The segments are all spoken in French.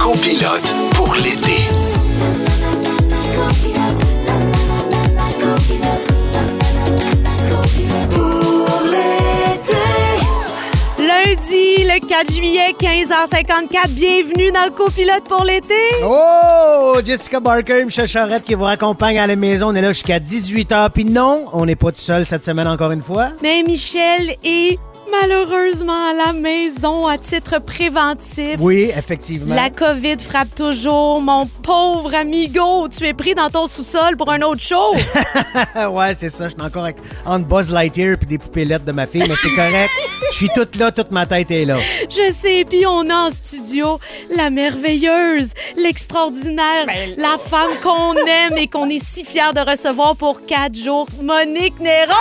copilote pour l'été. Lundi, le 4 juillet, 15h54. Bienvenue dans le copilote pour l'été. Oh! Jessica Barker, Michel Charette qui vous raccompagne à la maison. On est là jusqu'à 18h. Puis non, on n'est pas tout seul cette semaine encore une fois. Mais Michel est malheureusement à la maison à titre préventif. Oui, effectivement. La COVID frappe toujours. Mon pauvre amigo, tu es pris dans ton sous-sol pour un autre show. ouais, c'est ça. Je suis encore avec entre Buzz Lightyear puis des poupées lettres de ma fille, mais c'est correct. Je suis toute là, toute ma tête est là. Je sais, puis on a en studio la merveilleuse, l'extraordinaire, Ben, la femme qu'on aime et qu'on est si fiers de recevoir pour quatre jours, Monique Néron.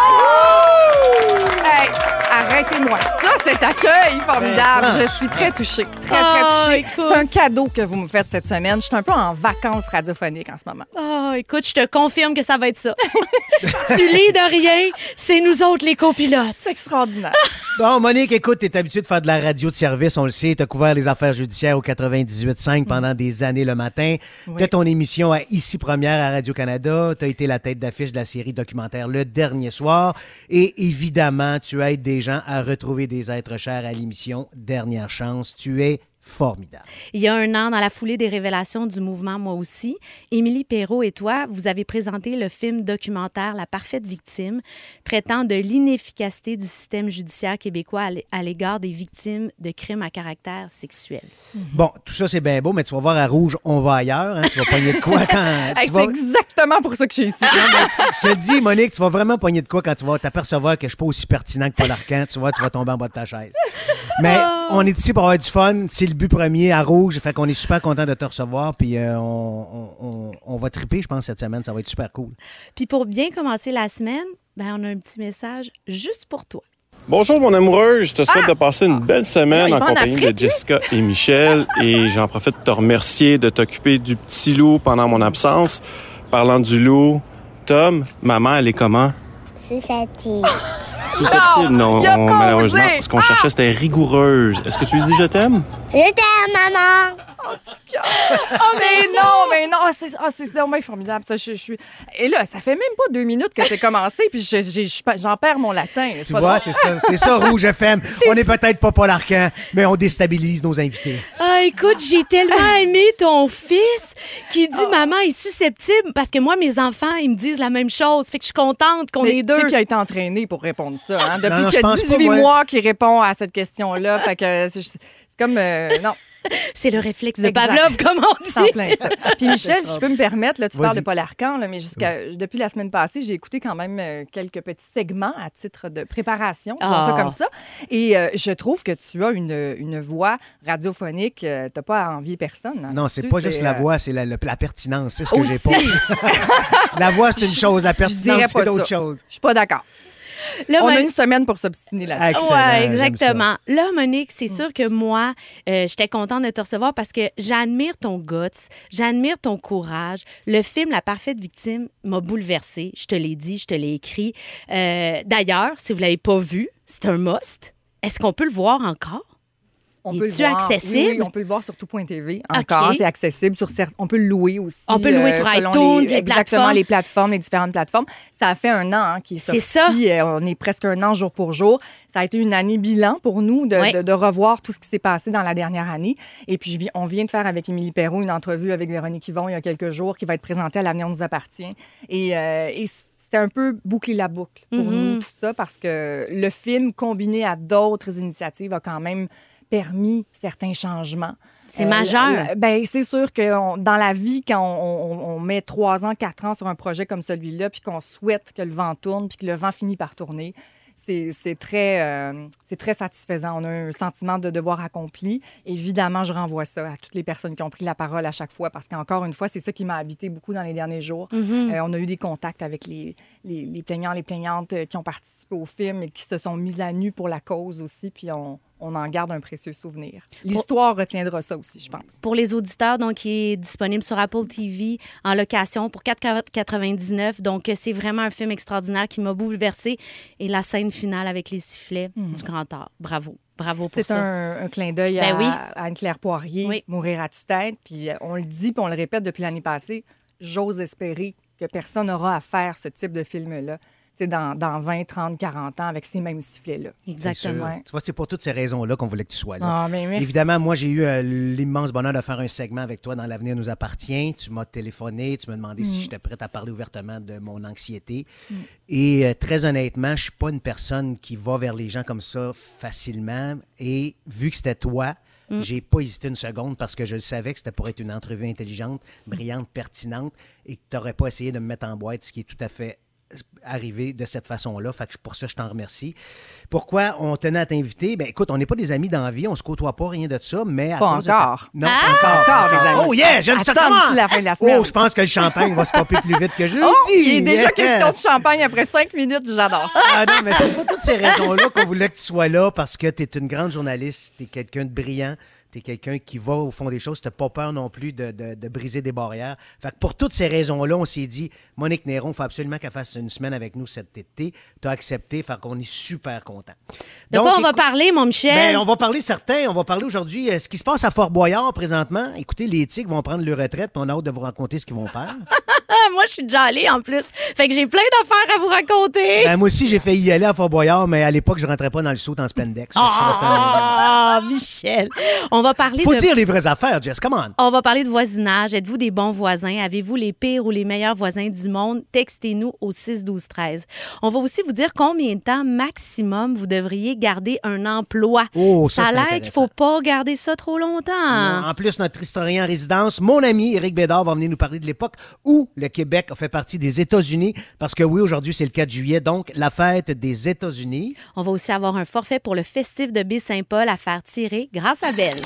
Hey, ça, cet accueil formidable. Ben, Je suis très touchée, très, très Ah, touchée. C'est un cadeau que vous me faites cette semaine. Je suis un peu en vacances radiophoniques en ce moment. Oh, écoute, je te confirme que ça va être ça. tu lis de rien, c'est nous autres les copilotes. C'est extraordinaire. Bon, Monique, écoute, t'es habituée de faire de la radio de service, on le sait. T'as couvert les affaires judiciaires au 98.5 pendant des années le matin. Oui. T'as ton émission à Ici Première à Radio-Canada. T'as été la tête d'affiche de la série documentaire Le Dernier Soir. Et évidemment, tu aides des gens à retrouver des êtres chers à l'émission Dernière Chance. Tu es formidable. Il y a un an, dans la foulée des révélations du mouvement Moi aussi, Émilie Perrault et toi, vous avez présenté le film documentaire La parfaite victime, traitant de l'inefficacité du système judiciaire québécois à l'é- à l'égard des victimes de crimes à caractère sexuel. Bon, tout ça, c'est bien beau, mais tu vas voir à rouge, on va ailleurs. hein. Tu vas pogner de quoi quand. Hey, c'est vas- exactement pour ça que je suis ici. Je te dis, Monique, tu vas vraiment pogner de quoi quand tu vas t'apercevoir que je suis pas aussi pertinent que Paul Arcand. Tu vois, tu vas tomber en bas de ta chaise. Mais on est ici pour avoir du fun. C'est le but premier à rouge. Fait qu'on est super content de te recevoir. Puis euh, on, on- on- on va triper, je pense, cette semaine. Ça va être super cool. Puis pour bien commencer la semaine, ben, on a un petit message juste pour toi. Bonjour mon amoureux, je te souhaite de passer une belle semaine Ah! il en compagnie Afrique, de Jessica et Michel et j'en profite pour te remercier de t'occuper du petit loup pendant mon absence. Parlant du loup, Tom, maman, elle est comment? Susceptible. Susceptible? Non, on- malheureusement, osé. ce qu'on cherchait c'était rigoureuse. Est-ce que tu lui dis je t'aime? Je t'aime, maman. Oh, mais non, mais non. Ah, c'est ah, c'est vraiment formidable. Ça, je, je suis... Et là, ça fait même pas deux minutes que c'est commencé, puis je- j'ai- je- j'en perds mon latin. C'est Tu pas vois, c'est ça. C'est ça, Rouge FM. On est peut-être pas Paul mais on déstabilise nos invités. Ah, écoute, j'ai tellement aimé ton fils qui dit maman est susceptible parce que moi, mes enfants, ils me disent la même chose. Fait que je suis contente qu'on est tu sais deux. qui a été entraîné pour répondre ça. Hein? Depuis non, pas, 18 moi. mois qu'il répond à cette question-là. Fait que c'est c'est comme... euh, non, C'est le réflexe de. Pavlov, comme on dit. plein ça. Puis Michel, si je peux me permettre, là, tu parles de Paul Arcan, là, mais jusqu'à depuis la semaine passée, j'ai écouté quand même euh, quelques petits segments à titre de préparation, Ah. ça comme ça. Et euh, je trouve que tu as une, une voix radiophonique. euh, T'as pas à envier personne. hein. Non, c'est pas juste la voix, c'est la, le- la pertinence. C'est ce que j'ai Aussi. pas. la voix, c'est une chose. La pertinence, c'est autre ça. chose. Je suis pas d'accord. Là, On a une semaine pour s'obstiner là-dessus. J'aime exactement. Là, Monique, c'est sûr que moi, euh, j'étais contente de te recevoir parce que j'admire ton guts, j'admire ton courage. Le film La parfaite victime m'a bouleversée. Je te l'ai dit, je te l'ai écrit. Euh, D'ailleurs, si vous l'avez pas vu, c'est un must. Est-ce qu'on peut le voir encore? On peut le voir. accessible? Oui, oui, on peut le voir sur tout.tv. Encore, c'est accessible sur certains. On peut le louer aussi. euh, On peut le louer sur selon iTunes, les exactement plateformes. les plateformes, les différentes plateformes. Ça a fait un an hein, qui est C'est sorti. ça. Euh, on est presque un an jour pour jour. Ça a été une année bilan pour nous de, Oui. de- de revoir tout ce qui s'est passé dans la dernière année. Et puis, on vient de faire avec Émilie Perrault une entrevue avec Véronique Yvon il y a quelques jours qui va être présentée à L'Avenir nous appartient. Et, euh, et c'était un peu boucler la boucle pour Mhm. nous, tout ça, parce que le film, combiné à d'autres initiatives, a quand même permis certains changements. C'est Euh, majeur. ben, c'est sûr que on- dans la vie, quand on, on- on met trois ans, quatre ans sur un projet comme celui-là, puis qu'on souhaite que le vent tourne, puis que le vent finit par tourner, c'est très, euh, très satisfaisant. On a un sentiment de devoir accompli. Évidemment, je renvoie ça à toutes les personnes qui ont pris la parole à chaque fois, parce qu'encore une fois, c'est ça qui m'a habité beaucoup dans les derniers jours. Mhm. Euh, on a eu des contacts avec les, les, les plaignants, les plaignantes euh, qui ont participé au film et qui se sont mis à nu pour la cause aussi. Puis on, on en garde un précieux souvenir. L'histoire retiendra ça aussi, je pense. Pour les auditeurs, donc, il est disponible sur Apple TV en location pour 4,99. Donc, c'est vraiment un film extraordinaire qui m'a bouleversée. Et la scène finale avec les sifflets du grand art. Bravo. Bravo pour C'est ça. un, un clin d'œil Ben à, oui. à Anne-Claire Poirier, Oui. Mourir à tue-tête. Puis euh, on le dit, puis on le répète depuis l'année passée, j'ose espérer que personne n'aura à faire ce type de film-là dans, dans 20, 30, 40 ans avec ces mêmes sifflets-là. Exactement. Ouais. Tu vois, c'est pour toutes ces raisons-là qu'on voulait que tu sois là. Ah, mais merci. Évidemment, moi, j'ai eu euh, l'immense bonheur de faire un segment avec toi dans L'avenir nous appartient. Tu m'as téléphoné, tu m'as demandé Mm. si j'étais prête à parler ouvertement de mon anxiété. Et euh, très honnêtement, je suis pas une personne qui va vers les gens comme ça facilement. Et vu que c'était toi, Mm. j'ai pas hésité une seconde parce que je le savais que c'était pour être une entrevue intelligente, brillante, pertinente et que tu n'aurais pas essayé de me mettre en boîte, ce qui est tout à fait arrivé de cette façon-là. Fait que pour ça, je t'en remercie. Pourquoi on tenait à t'inviter? Ben écoute, on n'est pas des amis d'envie, on se côtoie pas, rien de ça, mais... à Pas cause de ta- encore. Non, Ah! pas encore. Encore amis. Oh yeah, j'aime ça comment? d'ici la fin de la semaine. Oh, je pense que le champagne va se popper plus vite que jeudi. Oh, il est déjà Yes! question de champagne après cinq minutes, j'adore ça. Ah non, mais c'est pas toutes ces raisons-là qu'on voulait que tu sois là parce que tu es une grande journaliste, tu es quelqu'un de brillant, tu es quelqu'un qui va au fond des choses, tu pas peur non plus de, de- de briser des barrières. Fait que pour toutes ces raisons-là, on s'est dit, Monique Néron, il faut absolument qu'elle fasse une semaine avec nous cet été. Tu as accepté, fait qu'on est super content. De quoi on va parler, mon Michel? ben, on va parler certains. On va parler aujourd'hui euh, ce qui se passe à Fort Boyard présentement. Écoutez, les Tigres vont prendre leur retraite, puis on a hâte de vous raconter ce qu'ils vont faire. Moi, je suis déjà allée en plus. Fait que j'ai plein d'affaires à vous raconter. Ben, moi aussi, j'ai failli y aller à Fort Boyard, mais à l'époque, je rentrais pas dans le saut en spandex. Ah, Michel. On va parler Faut de... dire les vraies affaires, Jess. Come on. On va parler de voisinage. Êtes-vous des bons voisins? Avez-vous les pires ou les meilleurs voisins du monde? Textez-nous au 6 12 13. On va aussi vous dire combien de temps maximum vous devriez garder un emploi. Oh, ça, a l'air qu'il faut pas garder ça trop longtemps. En plus, notre historien en résidence, mon ami Éric Bédard, va venir nous parler de l'époque où le Québec fait partie des États-Unis. Parce que oui, aujourd'hui, c'est le 4 juillet, donc la fête des États-Unis. On va aussi avoir un forfait pour le festif de Baie-Saint-Paul à faire tirer grâce à Belle.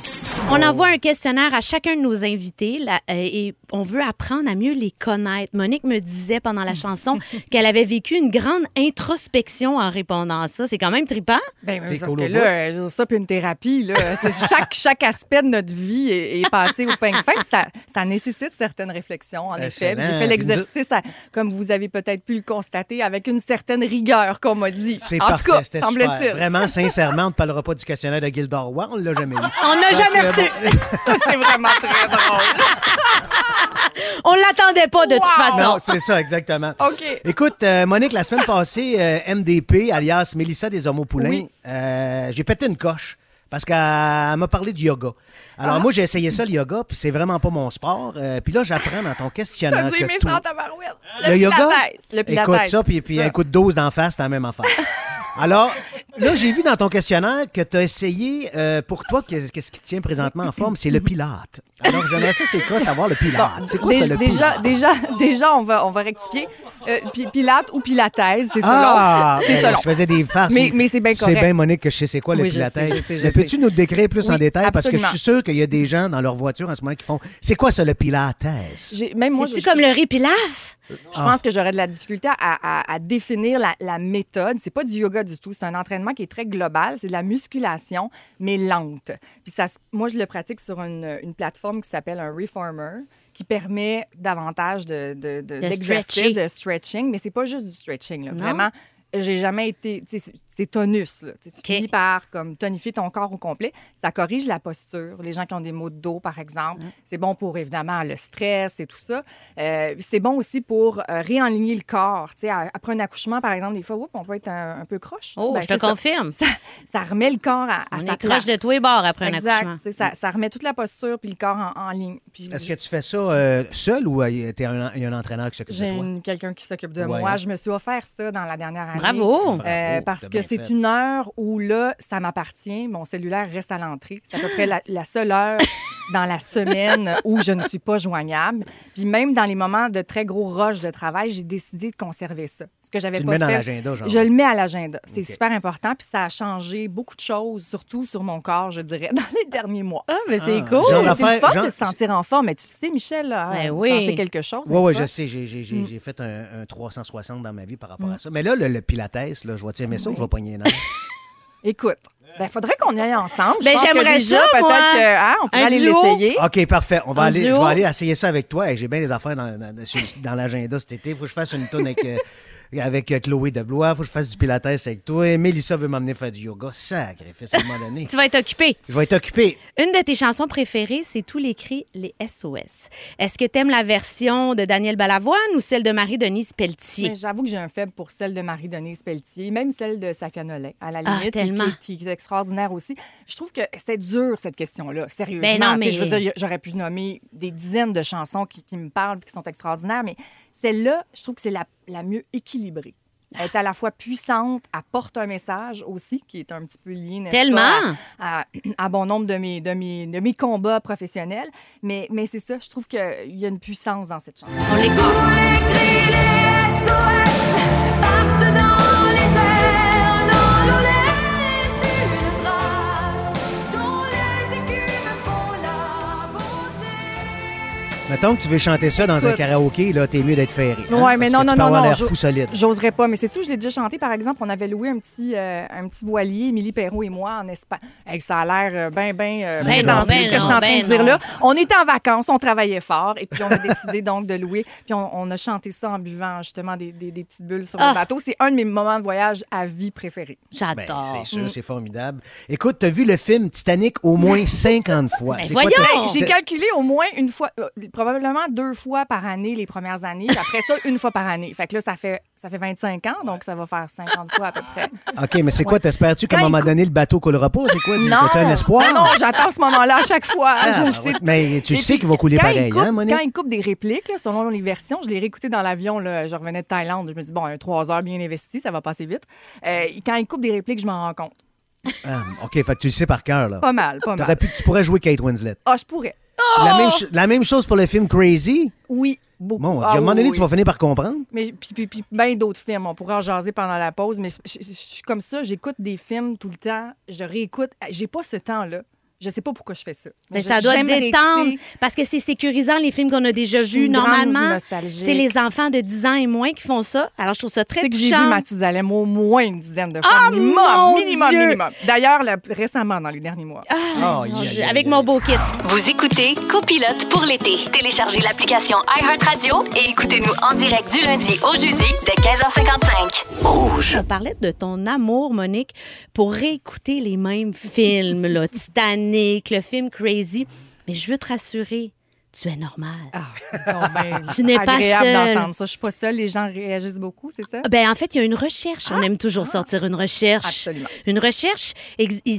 On envoie un questionnaire à chacun de nos invités là, euh, et on veut apprendre à mieux les connaître. Monique me disait pendant la chanson qu'elle avait vécu une grande introspection en répondant à ça. C'est quand même trippant. Ben, parce cool que là, euh, ça, puis une thérapie, là, c'est- chaque, chaque aspect de notre vie est, est passé au peigne fin. Ça, ça nécessite certaines réflexions, en effet. Excellent. J'ai fait l'exercice, comme vous avez peut-être pu le constater, avec une certaine rigueur, qu'on m'a dit. C'est En parfait, tout cas, semble-t-il. Vraiment, sincèrement, on ne parlera pas du questionnaire de Gildor Roy, on l'a jamais eu. On n'a jamais euh, reçu. Ça, c'est vraiment très drôle. On l'attendait pas de toute façon. Non, c'est ça, exactement. OK. Écoute, euh, Monique, la semaine passée, euh, MDP, alias Mélissa des Homopoulains, Oui. euh, j'ai pété une coche parce qu'elle m'a parlé du yoga. Ah. Alors, moi, j'ai essayé ça, le yoga, puis c'est vraiment pas mon sport. Euh, puis là, j'apprends dans ton questionnaire. T'as-tu que tout- tabarouette? Le, yoga? Le. Écoute ça, puis, puis un coup de dose d'en face, c'est la même affaire. Alors, là, j'ai vu dans ton questionnaire que tu as essayé, euh, pour toi, qu'est- qu'est-ce qui te tient présentement en forme, c'est le pilate. Alors, j'aimerais ça, c'est quoi savoir le pilate? C'est quoi ça, Déjà, le déjà, pilate? déjà, déjà, on va, on va rectifier. Euh, pi- pilate ou pilates, c'est ça. Ah, C'est ben, selon. je faisais des farces. Mais- mais c'est bien C'est correct. bien, Monique, que je sais c'est quoi le Oui, Mais Peux-tu nous le décrire plus en détail? Parce que je absolument. suis sûr qu'il y a des gens dans leur voiture en ce moment qui font C'est quoi ça, le pilates? J'ai- Même moi, C'est-tu comme le riz pilaf? Je Ah. pense que j'aurais de la difficulté à, à- à définir la, la méthode. C'est pas du yoga du tout. C'est un entraînement qui est très global. C'est de la musculation, mais lente. Puis ça, moi, je le pratique sur une, une plateforme qui s'appelle un Reformer qui permet davantage de, de, de- stretcher. de stretching. Mais c'est pas juste du stretching. là. Vraiment, j'ai jamais été... tu sais, C'est, tonus. là. Tu sais, tu OK. finis par comme, tonifier ton corps au complet. Ça corrige la posture. Les gens qui ont des maux de dos, par exemple. Mm. C'est bon pour, évidemment, le stress et tout ça. Euh, c'est bon aussi pour euh, réaligner le corps. Tu sais, à- après un accouchement, par exemple, des fois, oups, on peut être un, un peu croche. Oh, Ben, je te ça. confirme. Ça, ça remet le corps à, à On sa est croche de tous les bords après un accouchement. Sais, Ça, ça remet toute la posture puis le corps en, en ligne. Est-ce que tu fais ça euh, seul ou il y a un, il y a un entraîneur qui s'occupe de j'ai toi? une- quelqu'un qui s'occupe de Ouais, moi. hein? Je me suis offert ça dans la dernière année. Bravo. Euh, Bravo, parce que c'est une heure où là, ça m'appartient. Mon cellulaire reste à l'entrée. C'est à peu près la, la seule heure dans la semaine où je ne suis pas joignable. Puis même dans les moments de très gros rush de travail, j'ai décidé de conserver ça. Que j'avais Tu le pas mets dans l'agenda, genre. Je le mets à l'agenda. C'est Ok. super important. Puis ça a changé beaucoup de choses, surtout sur mon corps, je dirais, dans les derniers mois. Ah, mais c'est Ah, cool. genre c'est le l'affaire- fun genre- de se sentir en forme. Mais tu sais, Michel, là, Ben vous oui. pensez quelque chose. Oui, oui, je pas? sais. J'ai, j'ai- j'ai- Mm. j'ai fait un, un 360 dans ma vie par rapport à ça. Mais là, le, le pilates, là, je vais aimer ça ou je vais pogner les nerfs? Écoute, il faudrait qu'on y aille ensemble. Je Ben, pense que j'aimerais déjà, ça, peut-être moi. que, hein, on pourrait Un aller duo. l'essayer. OK, parfait. On va En aller, je duo. vais aller essayer ça avec toi. Et J'ai bien des affaires dans, dans, sur- dans l'agenda cet été. Il faut que je fasse une tourne avec, euh, avec Chloé Deblois. Il faut que je fasse du pilates avec toi. Mélissa veut m'emmener faire du yoga. Sacrifice, à un moment donné. Tu vas être occupé. Je vais être occupé. Une de tes chansons préférées, c'est tous les cris, les SOS. Est-ce que tu aimes la version de Daniel Balavoine ou celle de Marie-Denise Pelletier? Mais J'avoue que j'ai un faible pour celle de Marie-Denise Pelletier, même celle de Safia Nolin, à la Ah, limite, qui- tellement. Qui, qui est extraordinaire aussi. Je trouve que c'est dur, cette question-là, sérieusement. Ben non, mais- Je veux dire, j'aurais pu nommer des dizaines de chansons qui, qui me parlent et qui sont extraordinaires, mais celle-là, je trouve que c'est la, la mieux équilibrée. Elle est à la fois puissante, apporte un message aussi, qui est un petit peu lié, pas, Tellement! à, à- à bon nombre de mes, de mes, de mes combats professionnels. Mais, mais c'est ça, je trouve qu'il y a une puissance dans cette chanson. On l'écoute. Mettons que tu veux chanter ça dans un karaoké, là, t'es mieux d'être ferré. hein, Ouais, mais parce non, que tu non, peux non, non, fou solide. J'oserais pas, mais c'est tout, je l'ai déjà chanté. Par exemple, on avait loué un petit, euh, un petit voilier, Émilie Perrault et moi, en Espagne. Hey, ça a l'air euh, bien, bien, Ben bien non, dansé, ben ce que je suis en train ben de dire non. là. On était en vacances, on travaillait fort, et puis on a décidé donc de louer. Puis on, on a chanté ça en buvant justement des, des- des petites bulles sur Ah. le bateau. C'est un de mes moments de voyage à vie préférés. Ben, J'adore. c'est sûr, c'est formidable. Écoute, t'as vu le film Titanic au moins 50 fois? Ben voyons! Oh, J'ai calculé au moins une fois, euh, probablement deux fois par année les premières années, puis après ça, une fois par année. Fait que là, ça fait, ça fait 25 ans, donc ça va faire 50 fois à peu près. OK, mais c'est quoi? T'espères-tu qu'à un il moment donné, le bateau coulera pas? C'est quoi? Non, As-tu un espoir? non, non, j'attends ce moment-là à chaque fois. Ah, je le ouais. sais. Mais tu Et sais qu'il va couler pareil, coupe, hein, Monique? Quand il coupe des répliques, là, selon les versions, je l'ai réécouté dans l'avion. Je revenais de Thaïlande. Je me dis, bon, un trois heures bien investies, ça va passer vite. Euh, quand il coupe des répliques, je m'en rends compte. Ah, OK, fait que tu le sais par cœur, là. Pas mal, pas mal. pu, tu pourrais jouer Kate Winslet. Ah, je pourrais. La, même, ch- la même chose pour le film Crazy? Oui, beaucoup. Bon, Ah, à un moment donné, oui, tu vas finir par comprendre. Mais puis, puis, puis bien d'autres films. On pourra en jaser pendant la pause, mais je, je- je suis comme ça. J'écoute des films tout le temps. Je réécoute. J'ai pas ce temps-là. Je sais pas pourquoi je fais ça. Mais Je- ça doit détendre parce que c'est sécurisant les films qu'on a déjà vus. Normalement, c'est les enfants de 10 ans et moins qui font ça. Alors, je trouve ça très C'est que j'ai vu touchant. Mathusalem au moins une dizaine de fois. Ah, minimum, mon minimum, Dieu! minimum. D'ailleurs, le- récemment, dans les derniers mois. Oh, yeah, Dieu, yeah, Avec mon beau kit. Vous écoutez Copilote pour l'été. Téléchargez l'application iHeartRadio et écoutez-nous en direct du lundi au jeudi dès 15h55. Rouge. On parlait de ton amour, Monique, pour réécouter les mêmes films, là, Titanic, le film Crazy. Mais je veux te rassurer, tu es normal. Ah, Tu n'es pas agréable seule. d'entendre ça. Je suis pas seule. Les gens réagissent beaucoup, c'est ça? Ben, en fait, il y a une recherche. On aime toujours sortir une recherche. Absolument. Une recherche,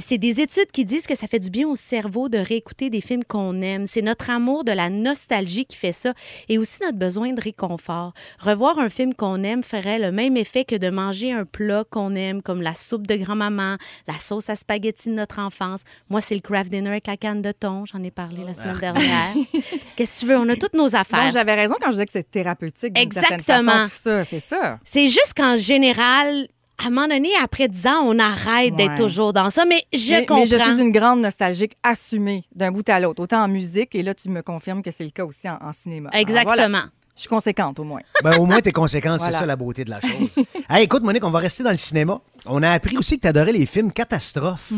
c'est des études qui disent que ça fait du bien au cerveau de réécouter des films qu'on aime. C'est notre amour de la nostalgie qui fait ça et aussi notre besoin de réconfort. Revoir un film qu'on aime ferait le même effet que de manger un plat qu'on aime, comme la soupe de grand-maman, la sauce à spaghetti de notre enfance. Moi, c'est le craft dinner avec la canne de thon. J'en ai parlé la semaine dernière. Qu'est-ce que tu veux? On a toutes nos affaires. J'avais raison quand je disais que c'est thérapeutique. Exactement. façon, tout ça, c'est ça. C'est juste qu'en général, à un moment donné, après 10 ans, on arrête d'être toujours dans ça. Mais je mais, comprends. mais je suis une grande nostalgique assumée d'un bout à l'autre, autant en musique, et là, tu me confirmes que c'est le cas aussi en, en cinéma. Alors, Exactement. voilà. Je suis conséquente, au moins. Ben, au moins, tes conséquences, c'est Voilà. ça la beauté de la chose. Hey, écoute, Monique, on va rester dans le cinéma. On a appris aussi que tu adorais les films catastrophes.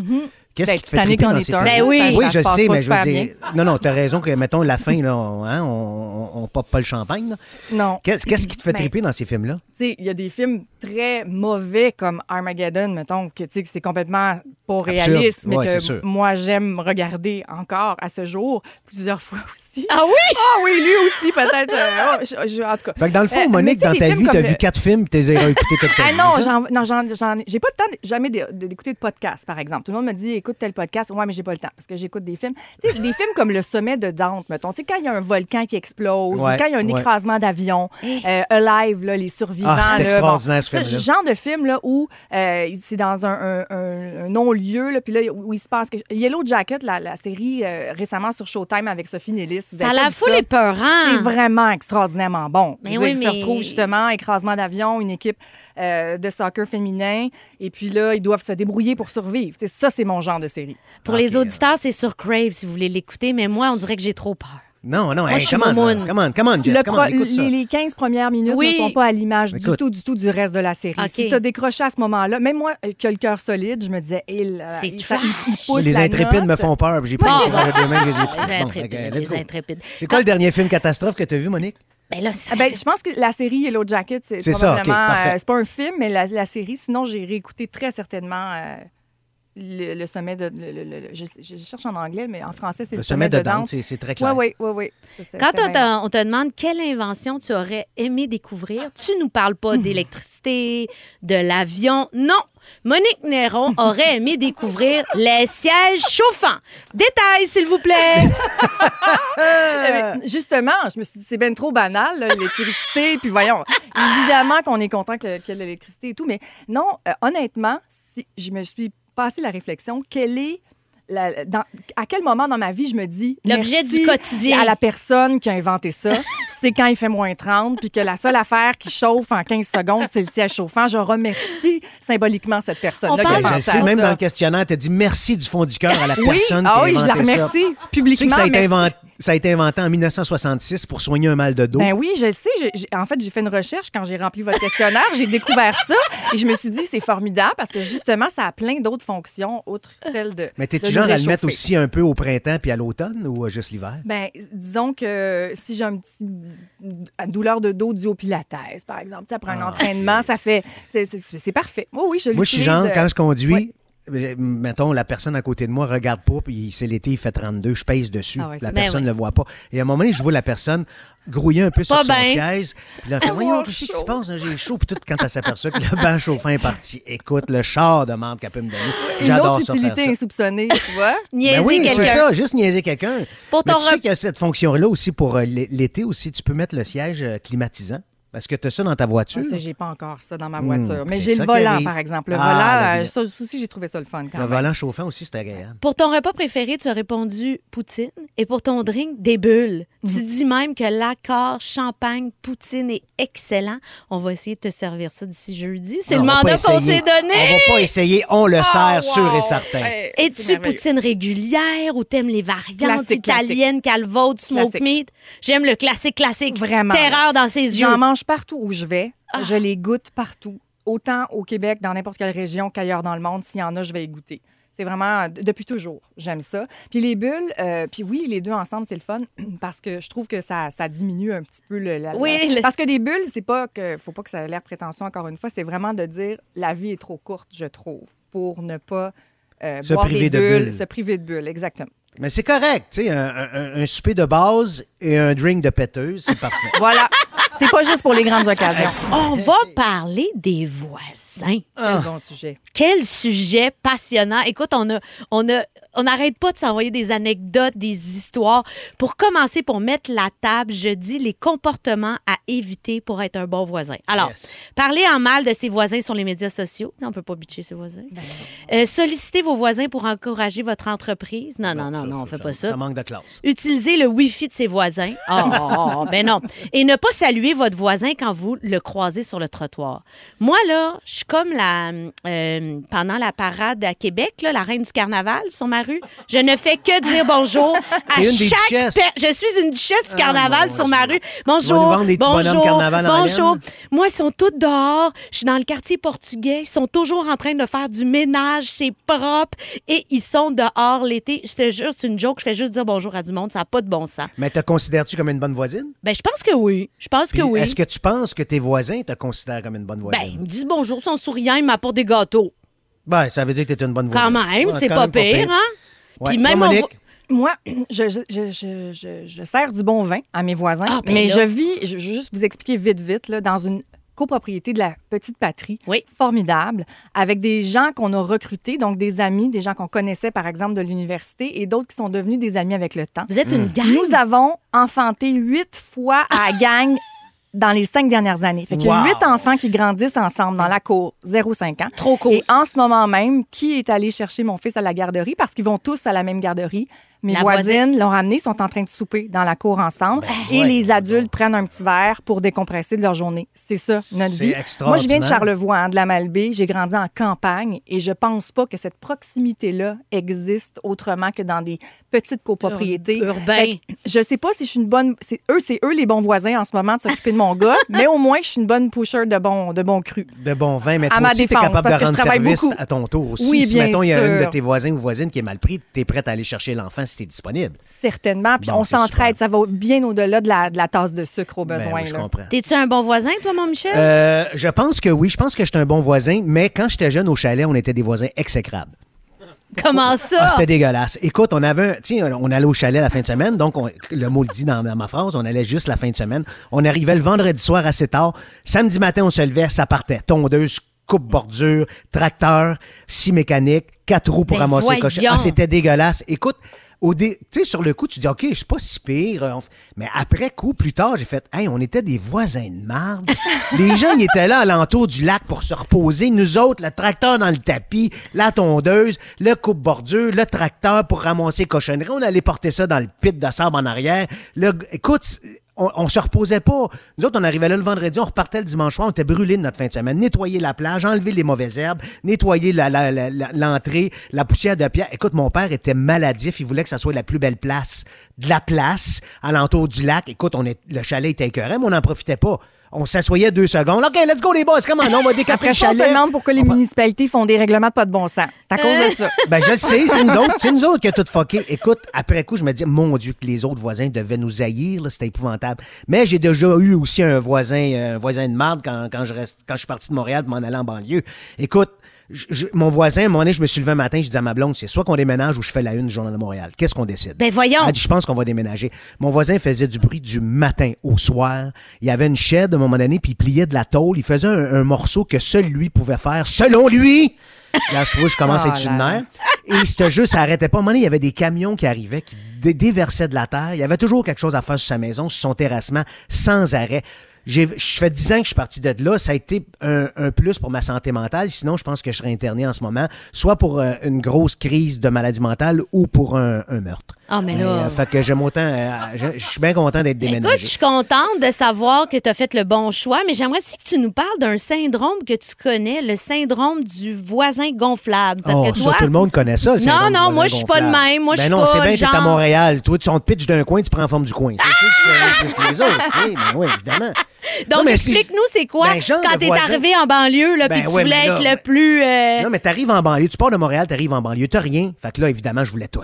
Qu'est-ce Ben, qui te fait triper en dans ces films? Ben oui. Ça- Oui, ça je sais, pas mais je veux dire. Non, non, tu as raison que, mettons, la fin, là, on, hein, on, on, on pop pas le champagne. là. Non. Qu'est-ce qu'est-ce qui te fait Ben, triper dans ces films-là? Tu sais, il y a des films très mauvais comme Armageddon, mettons, que tu sais, que c'est complètement pas réaliste, mais Ouais, que moi, j'aime regarder encore à ce jour, plusieurs fois aussi. Ah oui? Ah oui, lui aussi, peut-être. euh, oh, je- je- en tout cas. Fait que dans le fond, Euh, mais Monique, tu sais, dans ta films vie, tu as comme vu le- quatre films, tu les as écoutés toute ta Ah vie, non, ça? j'en, non, j'en, j'en ai- j'ai pas le temps de- jamais d'écouter de podcast, par exemple. Tout le monde me dit, écoute tel podcast. Ouais, mais j'ai pas le temps parce que j'écoute des films. Tu sais, des films comme Le Sommet de Dante, mettons. Tu sais, quand il y a un volcan qui explose, ou Ouais, quand il y a un ouais. écrasement d'avion, euh, Alive, là, les survivants. Ah, c'est là, extraordinaire, ce ça, film-là. genre de film là, où euh, c'est dans un, un- un- un non-lieu, là, puis là, où il se passe quelque Yellow Jacket, la, la série euh, récemment sur Showtime avec Sophie Nellis. Vous Ça la vu foule ça? épeurant. C'est vraiment extraordinairement bon. Mais oui, ils se retrouvent justement, écrasement d'avion, une équipe euh, de soccer féminin, et puis là, ils doivent se débrouiller pour survivre. C'est ça, c'est mon genre de série. Pour les auditeurs, c'est sur Crave si vous voulez l'écouter, mais moi, on dirait que j'ai trop peur. Non, non, Moi, hey, je suis come on, come on, come on, Jess, Le come on, écoute ça. les, les 15 premières minutes Oui. ne sont pas à l'image du tout, du tout du reste de la série. OK. Si tu as décroché à ce moment-là, même moi euh, qui a le cœur solide, je me disais, il, C'est il, ça- trash. il- il pousse Les la intrépides me font peur, j'ai pas Bon. le courage de je les ai. Bon, intrépides. let's les go. intrépides. C'est quoi le dernier film catastrophe que tu as vu, Monique? Ben là, Ah ben, je pense que la série Yellow Jacket, c'est probablement. parfait. euh, c'est pas un film, mais la, la série. Sinon, j'ai réécouté très certainement euh, le, le sommet de. le- le- le- je, je cherche en anglais, mais en français, c'est Le le, sommet de Dante. Dante, c'est très clair. oui, oui, oui. Ça, Quand on bien te, on te demande quelle invention tu aurais aimé découvrir, tu nous parles pas d'électricité, de l'avion. Non! Monique Néron aurait aimé découvrir les sièges chauffants. Détails, s'il vous plaît. Euh, Justement, je me suis dit, c'est bien trop banal, l'électricité. puis voyons, évidemment qu'on est content que- qu'il y ait de l'électricité et tout, mais non, euh, honnêtement, si je me suis passé la réflexion, quelle est. la- dans- à quel moment dans ma vie je me dis L'objet du quotidien. à la personne qui a inventé ça, c'est quand il fait moins 30 puis que la seule affaire qui chauffe en 15 secondes, c'est le siège chauffant. Je remercie symboliquement cette personne. On là parle- qui a Je sais, même ça. dans le questionnaire, tu as dit merci du fond du cœur à la Oui, personne ah qui a oui, je la inventé ça. remercie Tu sais publiquement. que ça a, été inventé, ça a été inventé en 1966 pour soigner un mal de dos. Ben oui, je sais. En fait, j'ai fait une recherche quand j'ai rempli votre questionnaire. j'ai découvert ça et je me suis dit, c'est formidable parce que justement, ça a plein d'autres fonctions, outre celle de. Mais t'es-tu genre à le mettre aussi un peu au printemps puis à l'automne ou euh, juste l'hiver? Ben, disons que si j'ai un petit douleur de dos due au pilates, par exemple, ça prend un Ah, entraînement, ça fait. C'est c'est- c'est parfait. Oui, oui, je Moi, je suis genre, euh, quand je conduis, ouais. Mettons, la personne à côté de moi regarde pas, puis c'est l'été, il fait 32, je pèse dessus. Ah ouais, la c'est- personne Ben ne le voit pas. Et à un moment donné, je vois la personne grouiller un peu sur Pas son ben. chaise. Puis là, elle fait, voyons, qu'est-ce qui se passe? hein, J'ai chaud. Puis tout, quand elle s'aperçoit que le banc chauffant est parti, écoute, le char de menthe qu'elle peut me donner. Une J'adore autre ça, faire utilité ça. insoupçonnée, tu vois? Niaiser Ben oui, c'est ça, juste niaiser quelqu'un. Pour Mais ton tu sais rep- qu'il y a cette fonction-là aussi pour euh, l'é- l'été aussi. Tu peux mettre le siège euh, climatisant. Parce que tu as ça dans ta voiture. Ah, ça, j'ai pas encore ça dans ma Hmm, voiture. Mais j'ai le volant, par exemple. Le Ah, volant, le euh, ça aussi, j'ai trouvé ça le fun quand Le même. volant chauffant aussi, c'est agréable. Pour ton repas préféré, tu as répondu poutine. Et pour ton drink, des bulles. Tu dis même que l'accord champagne poutine est excellent. On va essayer de te servir ça d'ici jeudi. C'est le on va pas mandat qu'on essayer. s'est donné. On va pas essayer, on le Ah, sert, sûr wow! et certain. Hey, Es-tu poutine régulière ou t'aimes les variantes italiennes, calvaute, smoke Classique. meat? J'aime le classique classique. Vraiment. Terreur dans ses yeux. J'en mange partout où je vais. Ah. Je les goûte partout. Autant au Québec, dans n'importe quelle région qu'ailleurs dans le monde. S'il y en a, je vais y goûter. C'est vraiment depuis toujours. J'aime ça. Puis les bulles, euh, puis oui, les deux ensemble, c'est le fun parce que je trouve que ça, ça diminue un petit peu le. la- Oui, Parce que des bulles, c'est pas que. Faut pas que ça ait l'air prétentieux encore une fois. C'est vraiment de dire la vie est trop courte, je trouve, pour ne pas. euh, Se boire priver des de bulles, bulles. Se priver de bulles, exactement. Mais c'est correct, tu sais, un, un- un souper de base et un drink de péteuse, c'est parfait. Voilà. C'est pas juste pour les grandes occasions. On va parler des voisins. Quel bon sujet. Quel sujet passionnant. Écoute, on a, on a, on n'arrête pas de s'envoyer des anecdotes, des histoires. Pour commencer, pour mettre la table, je dis les comportements à éviter pour être un bon voisin. Alors, Yes. parler en mal de ses voisins sur les médias sociaux. On peut pas bitcher ses voisins. Euh, solliciter vos voisins pour encourager votre entreprise. Non, non, non, non, on fait pas ça. Ça manque de classe. Utiliser le Wi-Fi de ses voisins. Oh, ben non. Et ne pas saluer votre voisin quand vous le croisez sur le trottoir. Moi, là, je suis comme la. euh, pendant la parade à Québec, là, la reine du carnaval sur ma rue, je ne fais que dire bonjour à chaque Je suis une duchesse du Ah, carnaval sur ma rue. Bonjour. des bonjour. carnaval bonjour. Moi, ils sont tous dehors. Je suis dans le quartier portugais. Ils sont toujours en train de faire du ménage. C'est propre. Et ils sont dehors l'été. C'était juste une joke. Je fais juste dire bonjour à du monde. Ça n'a pas de bon sens. Mais te considères-tu comme une bonne voisine? Ben, je pense que oui. Je pense Puis que oui. Est-ce que tu penses que tes voisins te considèrent comme une bonne Ben, voisine? ils me disent bonjour, ils sont souriants, ils m'apportent des gâteaux. Ben, ça veut dire que tu es une bonne voisine. Quand même, Ouais, c'est pas pire, hein? Ouais. Puis même Monique, Moi, je, je, je, je, je- je sers du bon vin à mes voisins, Ah, ben mais là. je vis, je, je vais juste vous expliquer vite, vite, là, dans une copropriété de la Petite Patrie. Oui. Formidable. Avec des gens qu'on a recrutés, donc des amis, des gens qu'on connaissait, par exemple, de l'université, et d'autres qui sont devenus des amis avec le temps. Vous êtes une gang? Nous avons enfanté huit fois à la gang dans les cinq dernières années. Fait qu'il y a Wow. huit enfants qui grandissent ensemble dans la cour, 0-5 ans. Trop cool. Et en ce moment même, qui est allé chercher mon fils à la garderie? Parce qu'ils vont tous à la même garderie. Mes La voisines l'ont ramené, sont en train de souper dans la cour ensemble. et ouais, les adultes prennent un petit verre pour décompresser de leur journée. C'est ça, notre vie. Moi, je viens de. Charlevoix, hein, de la Malbaie. J'ai grandi en campagne et je pense pas que cette proximité-là existe autrement que dans des petites copropriétés. Ur- urbain. Fait que je sais pas si je suis une bonne. C'est eux, c'est eux les bons voisins en ce moment de s'occuper de mon gars, mais au moins je suis une bonne pusher de bon, de bon cru. De bon vin, mais À toi ma aussi, défense, capable parce de rendre service beaucoup. à ton tour aussi. Oui, si, bien mettons, il y a une de tes voisins ou voisines qui est mal pris, t'es prête à aller chercher l'enfant si t'es disponible. Certainement. Puis Bon, on s'entraide. Ça va bien au-delà de la, de la tasse de sucre au Ben besoin. oui, je là. comprends. T'es-tu un bon voisin, toi, mon Michel? Euh, je pense que oui, je pense que je suis un bon voisin, mais quand j'étais jeune au chalet, on était des voisins exécrables. Comment ça? Ah, c'était dégueulasse. Écoute, on avait, un- tu on allait au chalet la fin de semaine, donc on- le mot le dit dans, dans ma phrase, on allait juste la fin de semaine. On arrivait le vendredi soir assez tard. Samedi matin, on se levait, ça partait. Tondeuse, coupe bordure, tracteur, scie mécanique, quatre roues pour Ben ramasser les voyons. cochons. Ah, c'était dégueulasse. Écoute, au dé- tu sais, sur le coup, tu dis, OK, je suis pas si pire. f- Mais après coup, plus tard, j'ai fait, hey, on était des voisins de marde. Les gens, ils étaient là alentour du lac pour se reposer. Nous autres, le tracteur dans le tapis, la tondeuse, le coupe-bordure, le tracteur pour ramasser les cochonneries. On allait porter ça dans le pit de sable en arrière. Le, écoute, on, on se reposait pas. Nous autres, on arrivait là le vendredi, on repartait le dimanche soir, on était brûlés de notre fin de semaine. Nettoyer la plage, enlever les mauvaises herbes, nettoyer la- la- la- la- l'entrée, la, poussière de pierre. Écoute, mon père était maladif. Il voulait que ça soit la plus belle place de la place, alentour du lac. Écoute, on est, le chalet était écœurant, mais on n'en profitait pas. On s'assoyait deux secondes. OK, let's go les boys, comment on va décaper le chalet. demande pourquoi les On municipalités font des règlements de pas de bon sens. C'est à cause de ça. ben, je le sais, c'est nous autres. C'est nous autres qui a tout fucké. Écoute, après coup, je me dis, mon Dieu, que les autres voisins devaient nous haïr, c'était épouvantable. Mais j'ai déjà eu aussi un voisin, euh, un voisin de marde quand, quand je reste, quand je suis parti de Montréal pour m'en aller en banlieue. Écoute, je- je- mon voisin, à un moment donné, je me suis levé un matin, je dis à ma blonde, c'est soit qu'on déménage ou je fais la une du Journal de Montréal. Qu'est-ce qu'on décide? Ben voyons. Elle dit, je pense qu'on va déménager. Mon voisin faisait du bruit du matin au soir. Il y avait une chaîne à un moment donné, puis il pliait de la tôle. Il faisait un, un morceau que seul lui pouvait faire, selon lui. Là, je je commence à être Oh là. nerf. Et c'était juste, ça arrêtait pas. À un moment donné, il y avait des camions qui arrivaient, qui dé- déversaient de la terre. Il y avait toujours quelque chose à faire sur sa maison, sur son terrassement, sans arrêt. J'ai, je fais 10 ans que je suis parti de là. Ça a été un, plus pour ma santé mentale. Sinon, je pense que je serais interné en ce moment, soit pour euh, une grosse crise de maladie mentale ou pour un meurtre. Ah, mais là- euh, fait que j'aime autant. euh, je, suis bien content d'être Écoute, déménagé. je suis contente de savoir que tu as fait le bon choix, mais j'aimerais aussi que tu nous parles d'un syndrome que tu connais, le syndrome du voisin gonflable. Parce Oh, que ça, toi, tout le monde connaît ça. le Non, non, moi, je suis pas gonflable. même. Moi, je ben suis non, c'est bien, t'es à genre- Montréal. Toi, tu on te pitch d'un coin, tu prends forme du coin. C'est sûr que tu fais plus que les autres. Oui, ben oui, évidemment. Donc, Non, mais si- explique-nous, c'est quoi Ben, genre quand t'es voisin- arrivé en banlieue, là, puis tu ouais, voulais être le plus... euh, Non, mais t'arrives en banlieue. Tu pars de Montréal, t'arrives en banlieue. T'as rien. Fait que là, évidemment, je voulais tout.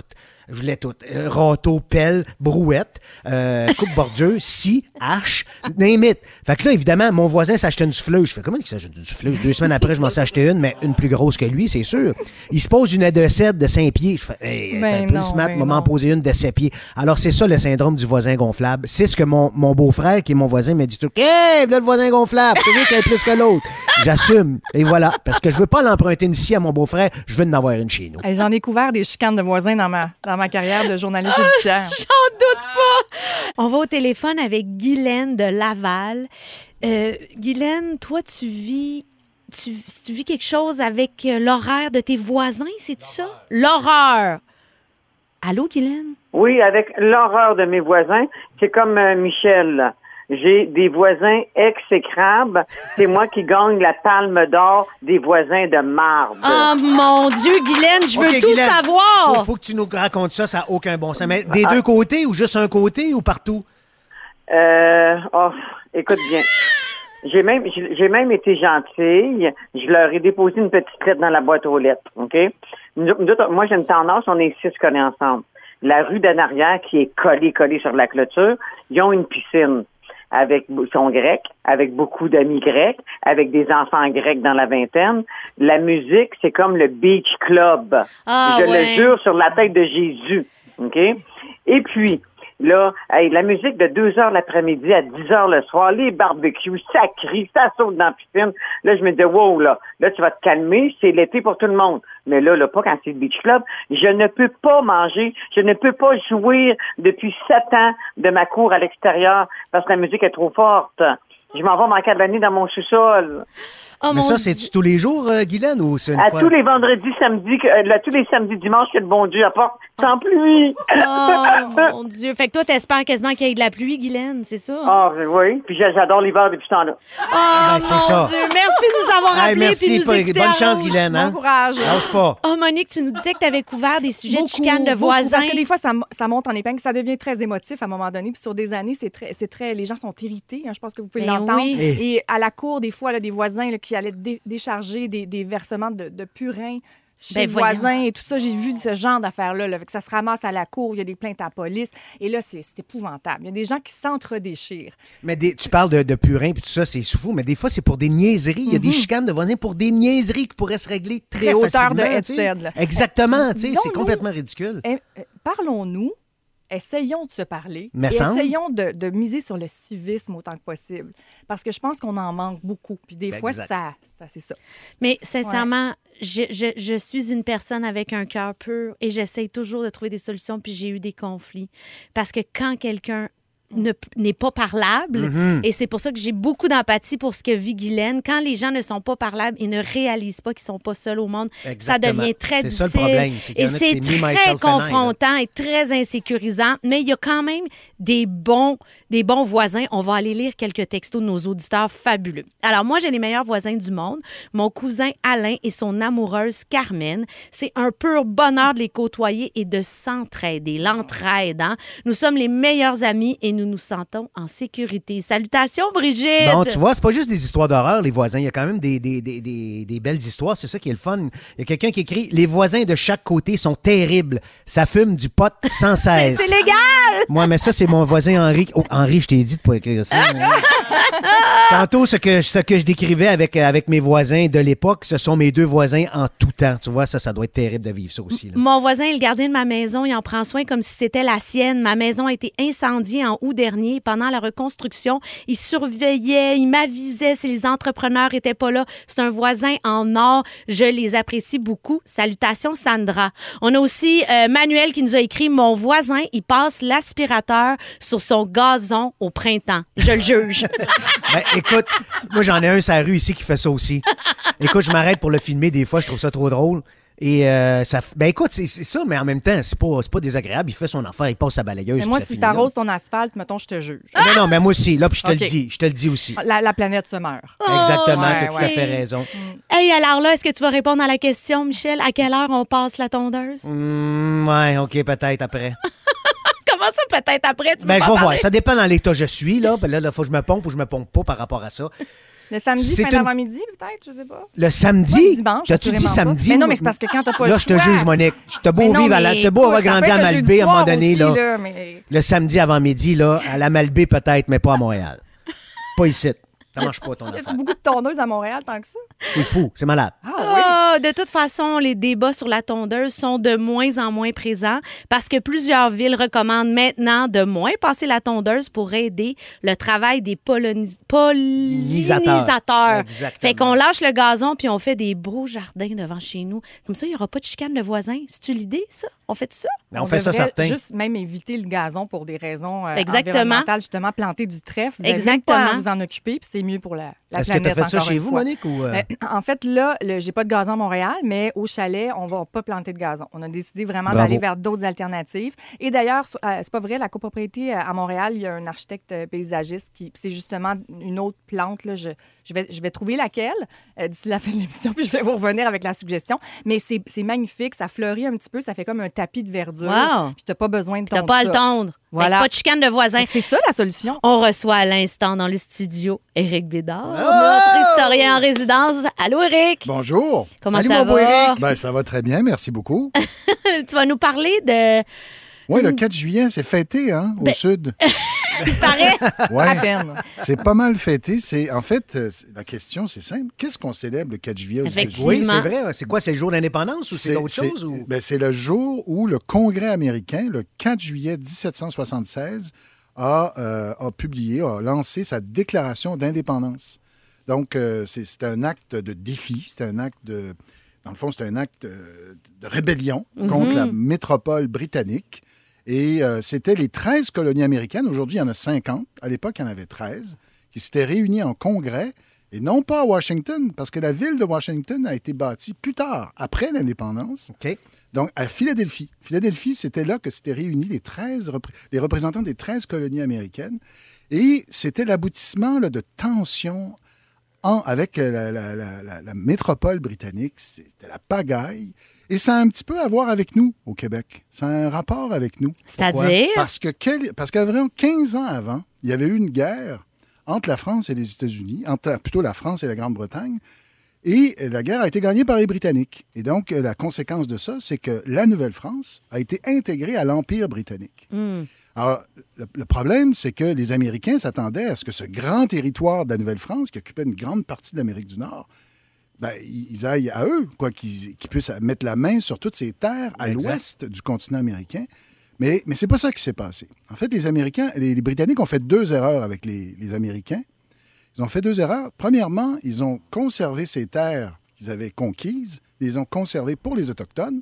Je voulais tout. Euh, râteau, pelle, brouette, euh, coupe-bordure, scie, hache, name it. Fait que là, évidemment, mon voisin s'achetait une souffleuse. Je fais comment il s'achète une souffleuse? Deux semaines après, je m'en suis acheté une, mais une plus grosse que lui, c'est sûr. Il se pose une de 7 de 5 pieds. Je fais, hey, Ben un peu non, smart, ben non. poser une de 7 pieds. Alors, c'est ça le syndrome du voisin gonflable. C'est ce que mon, mon beau-frère, qui est mon voisin, me dit tout. Hey, là, le voisin gonflable. Tu veux qu'il y ait plus que l'autre? J'assume. Et voilà. Parce que je veux pas l'emprunter une scie à mon beau-frère. Je veux en avoir une chez nous. J'en ai couvert des chicanes de voisins dans ma, dans ma carrière de journaliste judiciaire. J'en doute pas. On va au téléphone avec Guylaine de Laval. Euh, Guylaine, toi, tu vis, tu, tu vis quelque chose avec euh, l'horaire de tes voisins, c'est ça? L'horreur. Allô, Guylaine? Oui, avec l'horreur de mes voisins, c'est comme euh, Michel. J'ai des voisins exécrables. C'est moi qui gagne la palme d'or des voisins de marde. Oh mon Dieu, Guylaine, je veux tout Guylaine, savoir. Faut, faut que tu nous racontes ça, ça n'a aucun bon sens. Mais des deux côtés ou juste un côté ou partout? Euh, oh, écoute bien. J'ai même, j'ai même été gentille. Je leur ai déposé une petite lettre dans la boîte aux lettres, OK? Nous- nous autres, moi, j'ai une tendance, on est six collés ensemble. La rue d'en arrière, qui est collée, collée sur la clôture, ils ont une piscine avec, ils sont grecs, avec beaucoup d'amis grecs, avec des enfants grecs dans la vingtaine. La musique, c'est comme le beach club. Ah, Je ouais. le jure sur la tête de Jésus, OK? Et puis, Là, hey, la musique de 2 heures l'après-midi à 10 heures le soir, les barbecues, ça crie, ça saute dans la piscine. Là, je me dis, wow, là, là, tu vas te calmer, c'est l'été pour tout le monde. Mais là, là, pas quand c'est le beach club. Je ne peux pas manger, je ne peux pas jouir depuis sept ans de ma cour à l'extérieur parce que la musique est trop forte. Je m'en vais manquer de l'année dans mon sous-sol. Oh, Mais mon ça, c'est-tu tous les jours, euh, Guylaine, ou c'est une À fois? tous les vendredis, samedis, que- euh, là, tous les samedis, dimanches, que le bon Dieu apporte sans pluie. Oh, mon Dieu. Fait que toi, t'espères quasiment qu'il y ait de la pluie, Guylaine, c'est ça? Ah, oui. Puis j'a- j'adore l'hiver depuis ce temps-là. Oh, ben, c'est mon ça. Dieu. Merci de nous avoir Hey, appelés merci, nous écouter bonne chance, Rouge. Guylaine. Hein? Bon courage. Lâche pas. Oh, Monique, tu nous disais que tu avais couvert des sujets de Beaucoup, chicane de beaucoup, voisins. Parce que des fois, ça, monte en épingle, ça devient très émotif à un moment donné. Puis sur des années, c'est très, c'est très, les gens sont irrités. hein, je pense que vous pouvez Ben oui. Et- à la cour, des fois, là, des voisins là, qui allaient dé- décharger des, des versements de, de purin chez Ben le voyons. voisin et tout ça. J'ai vu ce genre d'affaires-là. Là, ça se ramasse à la cour, il y a des plaintes à la police. Et là, c'est épouvantable. Il y a des gens qui s'entre-déchirent. Mais des- tu parles de, de purin puis tout ça, c'est fou, mais des fois, c'est pour des niaiseries. Il y a des chicanes de voisins pour des niaiseries qui pourraient se régler très de facilement. sais. headset, là. Exactement, c'est complètement ridicule. Eh, euh, Parlons-nous. Essayons de se parler. Et semble. essayons de, de miser sur le civisme autant que possible. Parce que je pense qu'on en manque beaucoup. Puis des Ben, fois, exact. ça, ça c'est ça. Mais sincèrement, je, je- je suis une personne avec un cœur pur et j'essaye toujours de trouver des solutions, puis j'ai eu des conflits. Parce que quand quelqu'un ne- n'est pas parlable, Mhm. et c'est pour ça que j'ai beaucoup d'empathie pour ce que vit Guylaine, quand les gens ne sont pas parlables et ne réalisent pas qu'ils sont pas seuls au monde, ça devient très ça difficile. le problème, et c'est très confrontant et très insécurisant, mais il y a quand même des bons, des bons voisins. On va aller lire quelques textos de nos auditeurs fabuleux. Alors, moi, j'ai les meilleurs voisins du monde. Mon cousin Alain et son amoureuse Carmen. C'est un pur bonheur de les côtoyer et de s'entraider, l'entraide. hein. Nous sommes les meilleurs amis et nous nous sentons en sécurité. Salutations, Brigitte! Bon, tu vois, c'est pas juste des histoires d'horreur, les voisins. Il y a quand même des, des, des, des, des belles histoires. C'est ça qui est le fun. Il y a quelqu'un qui écrit Les voisins de chaque côté sont terribles. Ça fume du pot sans cesse. C'est légal! Moi, mais ça, c'est mon voisin Henri. Oh, Henri, je t'ai dit de pas écrire ça. Tantôt, ce que, ce que je décrivais avec, avec mes voisins de l'époque, ce sont mes deux voisins en tout temps. Tu vois, ça, ça doit être terrible de vivre ça aussi. là. Mon voisin est le gardien de ma maison. Il en prend soin comme si c'était la sienne. Ma maison a été incendiée en août dernier. Pendant la reconstruction, il surveillait, il m'avisait si les entrepreneurs étaient pas là. C'est un voisin en or. Je les apprécie beaucoup. Salutations, Sandra. On a aussi euh, Manuel qui nous a écrit Mon voisin, il passe l'aspirateur sur son gazon au printemps. Je le juge. Ben, écoute, moi, j'en ai un sur la rue ici qui fait ça aussi. Écoute, je m'arrête pour le filmer des fois, je trouve ça trop drôle. Et euh, ça. Ben écoute, c'est c'est ça, mais en même temps, c'est pas, c'est pas désagréable. Il fait son affaire, il passe sa balayeuse. Mais moi, si t'arroses ton asphalte, mettons, je te juge. Non, non, mais moi aussi. Là, puis je te le dis. Je te le dis aussi. La, la planète se meurt. Exactement, ouais, tu as tout à ouais. fait raison. hey, alors là, est-ce que tu vas répondre à la question, Michel? À quelle heure on passe la tondeuse? Hmm, ouais, OK, peut-être après. Comment ça, peut-être après? Tu Ben, je vais voir. Ça dépend dans l'état où je suis, là. Ben là, il faut que je me pompe ou je me pompe pas par rapport à ça. Le samedi, C'est fin une- d'avant-midi, peut-être, je sais pas. Le Pas samedi. le dimanche, T'as-tu dit pas. samedi? Mais non, mais c'est parce que quand t'as pas Là, le je te juge, Monique. Je te beau Mais non, vivre à la, mais t'as beau avoir grandi à Malbé à un moment donné, aussi, là. là, mais- Le samedi avant midi, là, à la Malbaie peut-être, mais pas à Montréal. Pas ici. Ça marche pas ton Y affaire. a-tu beaucoup de tondeuses à Montréal tant que ça? C'est fou, c'est malade. Ah oui. Ah, de toute façon, les débats sur la tondeuse sont de moins en moins présents parce que plusieurs villes recommandent maintenant de moins passer la tondeuse pour aider le travail des polonis- pollinisateurs. Exactement. Fait qu'on lâche le gazon puis on fait des beaux jardins devant chez nous. Comme ça, il n'y aura pas de chicane de voisins. C'est-tu l'idée, ça? On fait ça? Mais on, fait ça certain. juste même éviter le gazon pour des raisons euh, Exactement. environnementales, justement, planter du trèfle. Vous Exactement. pas à vous en occuper, puis c'est mieux pour la, la Est-ce que tu as fait ça chez vous, fois. Monique? Ou, euh? Euh, en fait, là, j'ai pas de gazon à Montréal, mais au chalet, on va pas planter de gazon. On a décidé vraiment d'aller vers d'autres alternatives. Et d'ailleurs, euh, c'est pas vrai, la copropriété à Montréal, il y a un architecte paysagiste qui, c'est justement une autre plante. Là, je, je vais, je vais trouver laquelle euh, d'ici la fin de l'émission, puis je vais vous revenir avec la suggestion. Mais c'est magnifique, ça fleurit un petit peu, ça fait comme un tapis de verdure. Wow. Puis t'as pas besoin de T'as tondre pas à le tondre. Voilà. Pas de chicane de voisins. C'est ça la solution. On reçoit à l'instant dans le studio Éric Bédard, Oh! notre historien en résidence. Allô, Éric? Bonjour. Comment Salut, ça mon beau va? Éric. Ben, ça va très bien, merci beaucoup. tu vas nous parler de... Oui, le 4 juillet, c'est fêté, hein, au Ben- sud. Il paraît. Ouais. À peine. C'est pas mal fêté. C'est en fait euh, c'est- la question, c'est simple. Qu'est-ce qu'on célèbre le 4 juillet aux Effectivement. États-Unis Oui, c'est vrai. C'est quoi, c'est le jour d'indépendance ou c'est d'autres choses? Ou... ben, c'est le jour où le Congrès américain, le 4 juillet 1776, a, euh, a publié, a lancé sa déclaration d'indépendance. Donc, euh, c'est un acte de défi, c'est un acte de. Dans le fond, c'est un acte euh, de rébellion contre la métropole britannique. Et euh, c'était les 13 colonies américaines. Aujourd'hui, il y en a 50. À l'époque, il y en avait 13 qui s'étaient réunies en congrès et non pas à Washington, parce que la ville de Washington a été bâtie plus tard, après l'indépendance. Donc, à Philadelphie. Philadelphie, c'était là que s'étaient réunis les, 13 repré- les représentants des 13 colonies américaines. Et c'était l'aboutissement de tensions en- avec euh, la, la- la- la- la métropole britannique. C'était la pagaille. Et ça a un petit peu à voir avec nous au Québec. Ça a un rapport avec nous. C'est-à-dire? Parce que quel- parce qu'environ 15 ans avant, il y avait eu une guerre entre la France et les États-Unis, entre plutôt la France et la Grande-Bretagne. Et la guerre a été gagnée par les Britanniques. Et donc, la conséquence de ça, c'est que la Nouvelle-France a été intégrée à l'Empire britannique. Hmm. Alors, le, le problème, c'est que les Américains s'attendaient à ce que ce grand territoire de la Nouvelle-France, qui occupait une grande partie de l'Amérique du Nord, ben, ils aillent à eux, quoi, qu'ils puissent mettre la main sur toutes ces terres à l'ouest du continent américain. Mais, mais c'est pas ça qui s'est passé. En fait, les Américains, les, les Britanniques ont fait deux erreurs avec les, les Américains. Ils ont fait deux erreurs. Premièrement, ils ont conservé ces terres qu'ils avaient conquises, ils les ont conservées pour les Autochtones.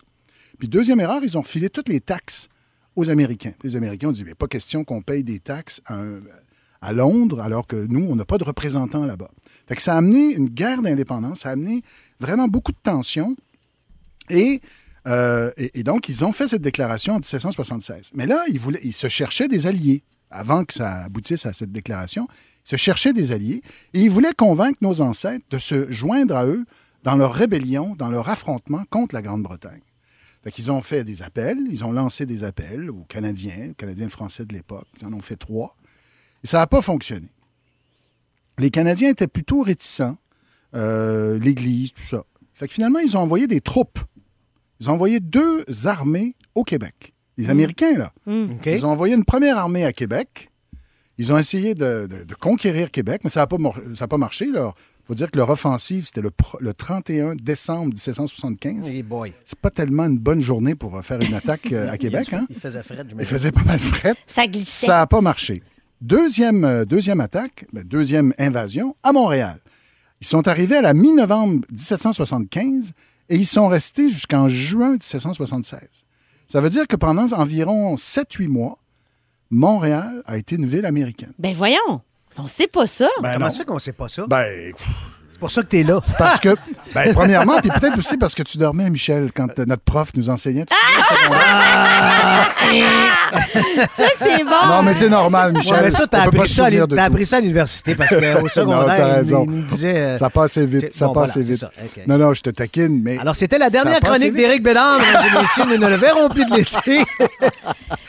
Puis deuxième erreur, ils ont filé toutes les taxes aux Américains. Les Américains ont dit, mais pas question qu'on paye des taxes à, Londres, alors que nous, on n'a pas de représentants là-bas. Fait que ça a amené une guerre d'indépendance, ça a amené vraiment beaucoup de tensions. Et, euh, et, et donc, ils ont fait cette déclaration en 1776. Mais là, ils, voulaient, ils se cherchaient des alliés. Avant que ça aboutisse à cette déclaration, se cherchaient des alliés et ils voulaient convaincre nos ancêtres de se joindre à eux dans leur rébellion, dans leur affrontement contre la Grande-Bretagne. Fait qu'ils ont fait des appels, ils ont lancé des appels aux Canadiens, aux Canadiens français de l'époque. Ils en ont fait trois. Et ça n'a pas fonctionné. Les Canadiens étaient plutôt réticents, euh, l'Église, tout ça. Fait que finalement, ils ont envoyé des troupes. Ils ont envoyé deux armées au Québec. Les Américains, là. OK. Ils ont envoyé une première armée à Québec. Ils ont essayé de, de- de conquérir Québec, mais ça n'a pas, mor- ça a pas marché. Il faut dire que leur offensive, c'était le, pro- le 31 décembre 1775. Hey boy. C'est pas tellement une bonne journée pour euh, faire une attaque euh, à Québec. Hein? Il faisait fret, je Il faisait pas mal fret. Ça glissait. Ça n'a pas marché. Deuxième, euh, deuxième attaque, ben, deuxième invasion à Montréal. Ils sont arrivés à la mi-novembre 1775 et ils sont restés jusqu'en juin 1776. Ça veut dire que pendant environ 7-8 mois, Montréal a été une ville américaine. Ben voyons. On sait pas ça. Ben Comment non. ça fait qu'on sait pas ça? Ben, pour ça que t'es là. parce que, ben, premièrement, puis peut-être aussi parce que tu dormais, Michel, quand notre prof nous enseignait. Tu Ça, c'est bon. Non, mais c'est normal, Michel. Ouais, mais ça, t'as appris, ça à appris ça à l'université parce qu'au Non, secondaire, t'as il- raison. il, nous disait. euh, Ça passe vite, c'est- ça bon, passe voilà, assez c'est vite. ça. Non, non, je te taquine, mais. Alors, c'était la dernière chronique d'Éric Bédard, messieurs. Nous ne le verrons plus de l'été.